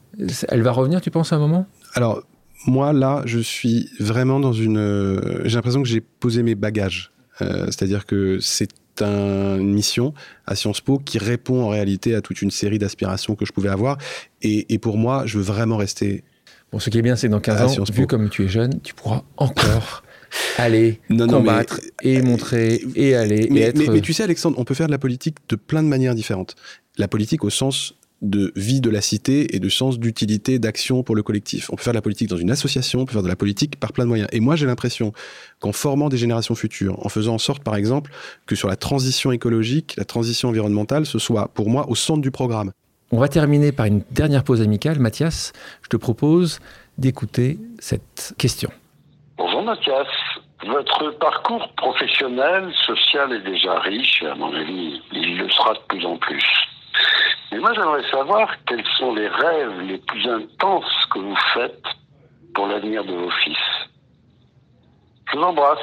Elle va revenir, tu penses, à un moment? Alors, moi, là, je suis vraiment dans une. euh, J'ai l'impression que j'ai posé mes bagages. Euh, c'est-à-dire que c'est un- une mission à Sciences Po qui répond en réalité à toute une série d'aspirations que je pouvais avoir. Et, et pour moi, je veux vraiment rester. Bon, ce qui est bien, c'est que dans 15 À ans, Sciences vu Po. comme tu es jeune, tu pourras encore aller Non, non, combattre et montrer et aller et être... mais- mais tu sais, Alexandre, on peut faire de la politique de plein de manières différentes. La politique au sens de vie de la cité et de sens d'utilité, d'action pour le collectif. On peut faire de la politique dans une association, on peut faire de la politique par plein de moyens. Et moi, j'ai l'impression qu'en formant des générations futures, en faisant en sorte, par exemple, que sur la transition écologique, la transition environnementale, ce soit pour moi au centre du programme. On va terminer par une dernière pause amicale. Mathias, je te propose d'écouter cette question. Bonjour Mathias. Votre parcours professionnel, social est déjà riche, et à mon avis, il le sera de plus en plus. Mais moi, j'aimerais savoir quels sont les rêves les plus intenses que vous faites pour l'avenir de vos fils. Je vous embrasse.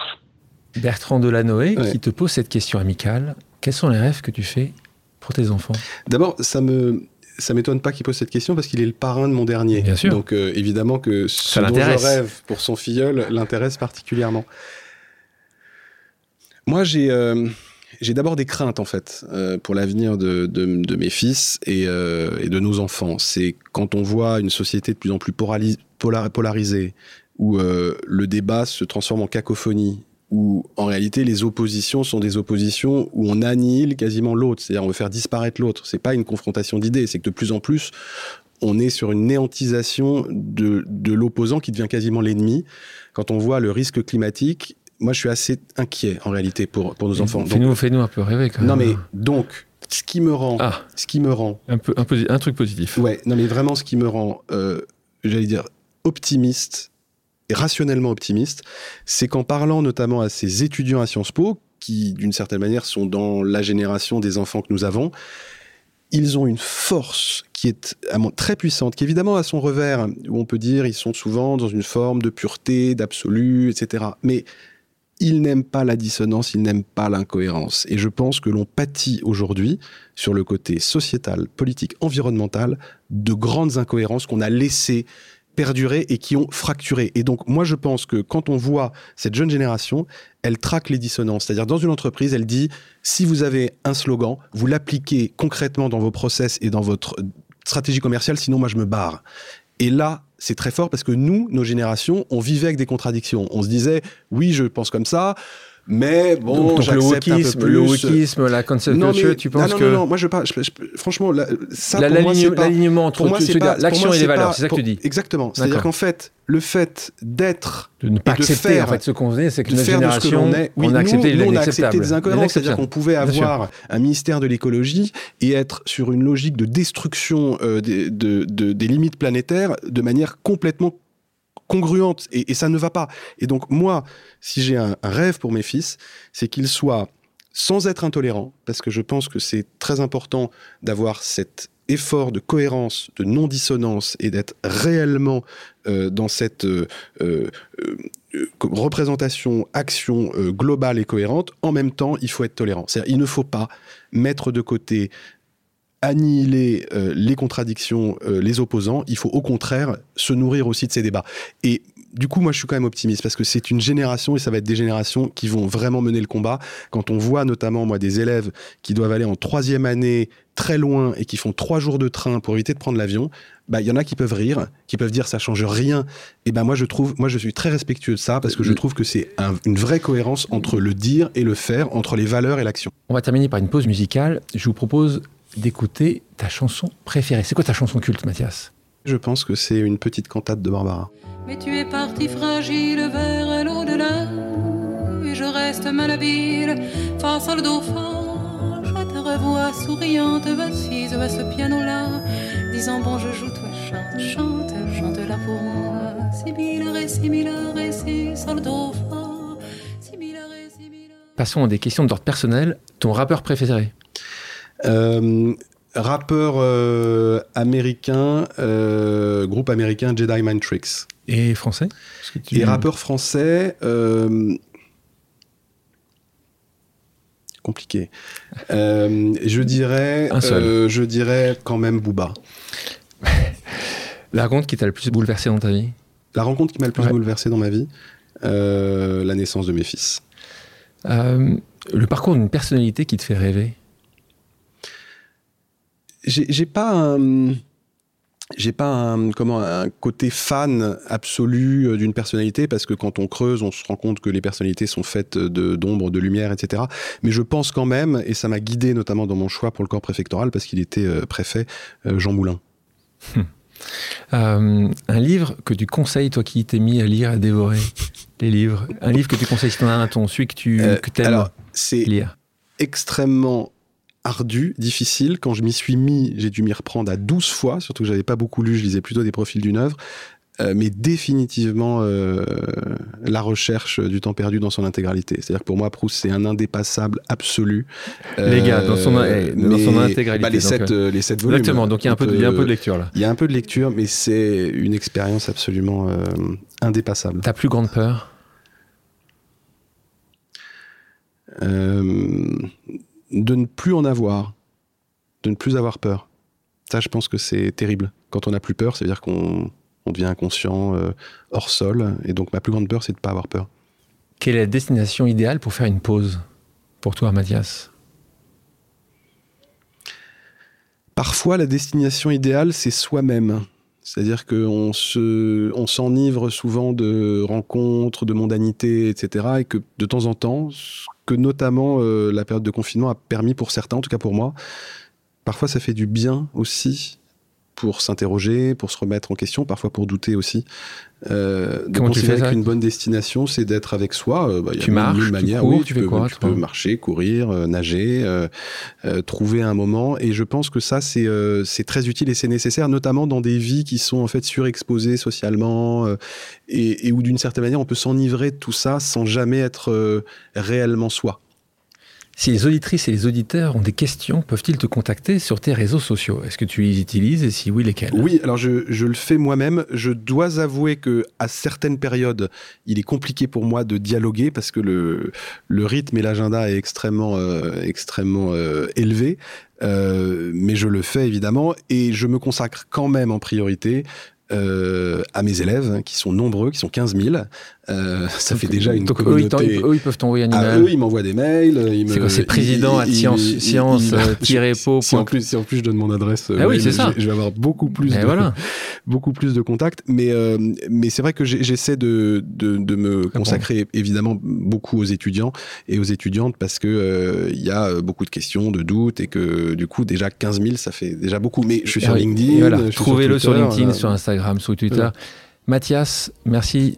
Bertrand Delanoë Ouais. qui te pose cette question amicale. Quels sont les rêves que tu fais pour tes enfants? D'abord, ça me ça m'étonne pas qu'il pose cette question parce qu'il est le parrain de mon dernier. Bien sûr. Donc euh, évidemment que ce Ça dont je rêve pour son filleul l'intéresse particulièrement. Moi, j'ai euh, j'ai d'abord des craintes en fait euh, pour l'avenir de, mes fils et, euh, et de nos enfants. C'est quand on voit une société de plus en plus polarisée, où euh, le débat se transforme en cacophonie, où en réalité les oppositions sont des oppositions où on annihile quasiment l'autre, c'est-à-dire on veut faire disparaître l'autre. C'est pas une confrontation d'idées, c'est que de plus en plus on est sur une néantisation de l'opposant qui devient quasiment l'ennemi. Quand on voit le risque climatique, moi je suis assez inquiet en réalité pour, pour nos enfants. Fais-nous fais un peu rêver quand même. non mais donc ce qui me rend, Ah, ce qui me rend, un, peu, un, truc positif. ouais, non mais vraiment ce qui me rend, euh, j'allais dire optimiste et rationnellement optimiste, c'est qu'en parlant notamment à ces étudiants à Sciences Po qui d'une certaine manière sont dans la génération des enfants que nous avons, ils ont une force qui est à mon- très puissante, qui évidemment a son revers, où on peut dire ils sont souvent dans une forme de pureté, d'absolu, etc. Mais ils n'aiment pas la dissonance, ils n'aiment pas l'incohérence. Et je pense que l'on pâtit aujourd'hui, sur le côté sociétal, politique, environnemental, de grandes incohérences qu'on a laissées perdurer et qui ont fracturé. Et donc, moi, je pense que quand on voit cette jeune génération, elle traque les dissonances. C'est-à-dire, dans une entreprise, elle dit, si vous avez un slogan, vous l'appliquez concrètement dans vos process et dans votre stratégie commerciale, sinon moi, je me barre. Et là, c'est très fort parce que nous, nos générations, on vivait avec des contradictions. On se disait, oui, je pense comme ça, Mais bon, donc, le un peu wokisme, le wokisme, la cancel Non, culture, mais- tu penses ah, non, que non, non, moi je parle, je- je- franchement, la- ça la- pour moi, c'est pas- l'alignement entre l'action et les valeurs, c'est ça que tu dis. Exactement. C'est-à-dire qu'en fait, le fait d'être De ne pas de accepter, faire- en fait, ce qu'on faisait, c'est que notre génération, l'on est. Oui, on a accepté nous, nous, on a accepté des incohérences. C'est-à-dire qu'on pouvait avoir un ministère de l'écologie et être sur une logique de destruction euh, des, de- de- des limites planétaires de manière complètement congruente. Et, ça ne va pas. Et donc, moi, si j'ai un, rêve pour mes fils, c'est qu'ils soient sans être intolérants, parce que je pense que c'est très important d'avoir cet effort de cohérence, de non-dissonance et d'être réellement euh, dans cette euh, euh, représentation, action globale et cohérente. En même temps, il faut être tolérant. C'est-à-dire, il ne faut pas mettre de côté annihiler euh, les contradictions, euh, les opposants, il faut au contraire se nourrir aussi de ces débats. Et du coup, moi, je suis quand même optimiste parce que c'est une génération et ça va être des générations qui vont vraiment mener le combat. Quand on voit notamment, moi, des élèves qui doivent aller en troisième année très loin et qui font trois jours de train pour éviter de prendre l'avion, bah, il y en a qui peuvent rire, qui peuvent dire ça change rien. Et ben moi, je trouve, moi, je suis très respectueux de ça parce que je trouve que c'est un- une vraie cohérence entre le dire et le faire, entre les valeurs et l'action. On va terminer par une pause musicale. Je vous propose d'écouter ta chanson préférée. C'est quoi ta chanson culte, Mathias? Je pense que c'est une petite cantate de Barbara. Mais tu es parti fragile vers l'au-delà Et je reste malhabile face au dauphin Je te revois souriante assise à ce piano-là Disant bon je joue, toi chante, chante, chante là pour moi Similaire et similaire sol dauphin Similaire et similaire Passons à des questions d'ordre personnel. Ton rappeur préféré? Euh, rappeur euh, américain, euh, groupe américain Jedi Mind Tricks. Et français? Tu- Et rappeur français, euh, compliqué. Je dirais, Un seul. je dirais quand même Booba. La rencontre qui t'a le plus bouleversé dans ta vie? La rencontre qui m'a le plus Ouais. bouleversé dans ma vie, la naissance de mes fils. Le parcours d'une personnalité qui te fait rêver? J'ai pas un j'ai pas un, comment un côté fan absolu euh, d'une personnalité parce que quand on creuse on se rend compte que les personnalités sont faites de d'ombre de lumière etc mais je pense quand même et ça m'a guidé notamment dans mon choix pour le corps préfectoral parce qu'il était euh, préfet euh, Jean Moulin Euh, Un livre que tu conseilles, toi qui t'es mis à lire, à dévorer les livres? Un livre que tu conseilles si t'en as un, ton, celui que tu Euh, que t'aimes alors c'est lire. extrêmement ardu, difficile. Quand je m'y suis mis, j'ai dû m'y reprendre à 12 fois, surtout que j'avais pas beaucoup lu, je lisais plutôt des profils d'une œuvre. Euh, mais définitivement euh, la recherche du temps perdu dans son intégralité. C'est-à-dire que pour moi, Proust, c'est un indépassable absolu. Les gars, dans son- eh, dans son mais- intégralité, bah, les, donc, sept, euh, les sept volumes. Exactement, donc il y a un peu de, il y a un peu de lecture là. Il y a un peu de lecture, mais c'est une expérience absolument euh, indépassable. Ta plus grande peur? Euh, de ne plus en avoir, de ne plus avoir peur. Ça, je pense que c'est terrible. Quand on n'a plus peur, c'est-à-dire qu'on on devient inconscient, euh, hors sol. Et donc, ma plus grande peur, c'est de ne pas avoir peur. Quelle est la destination idéale pour faire une pause pour toi, Mathias? Parfois, la destination idéale, c'est soi-même. C'est-à-dire qu'on on s'enivre souvent de rencontres, de mondanité, etc. Et que de temps en temps, que notamment euh, la période de confinement a permis pour certains, en tout cas pour moi, parfois ça fait du bien aussi pour s'interroger, pour se remettre en question, parfois pour douter aussi. Euh, de Comment tu considérer qu'une bonne destination, c'est d'être avec soi. Euh, bah, il y a Tu marches, tu manières. cours, oui, tu fais peux, quoi, Tu peux marcher, courir, euh, nager, euh, trouver un moment. Et je pense que ça, c'est c'est très utile et c'est nécessaire, notamment dans des vies qui sont en fait surexposées socialement et, et où d'une certaine manière, on peut s'enivrer de tout ça sans jamais être réellement soi. Si les auditrices et les auditeurs ont des questions, peuvent-ils te contacter sur tes réseaux sociaux? Est-ce que tu les utilises et si oui, lesquels Oui, alors je, le fais moi-même. Je dois avouer que à certaines périodes, il est compliqué pour moi de dialoguer parce que le, rythme et l'agenda est extrêmement, euh, extrêmement euh, élevé. Euh, mais je le fais évidemment et je me consacre quand même en priorité à mes élèves, hein, qui sont nombreux, qui sont 15 000, Euh, ça fait déjà une Donc, eux, communauté. eux, ils peuvent t'envoyer un Ah, email. eux, ils m'envoient des mails. ils me- C'est quoi, c'est président ils- at ils- science- ils- science, ils- euh, Si en plus, si en plus je donne mon adresse, euh, Ah oui, c'est ça. Je, vais avoir beaucoup plus de, voilà. beaucoup plus de contacts. Mais, euh, mais c'est vrai que j'essaie de, de, de me bon. consacrer évidemment beaucoup aux étudiants et aux étudiantes parce que euh, il y a euh, beaucoup de questions, de doutes et que du coup déjà 15 000 ça fait déjà beaucoup. Mais je suis sur oui. LinkedIn. Voilà. sur Trouvez-le sur, Twitter, LinkedIn, sur Instagram, sur Twitter. Mathias, merci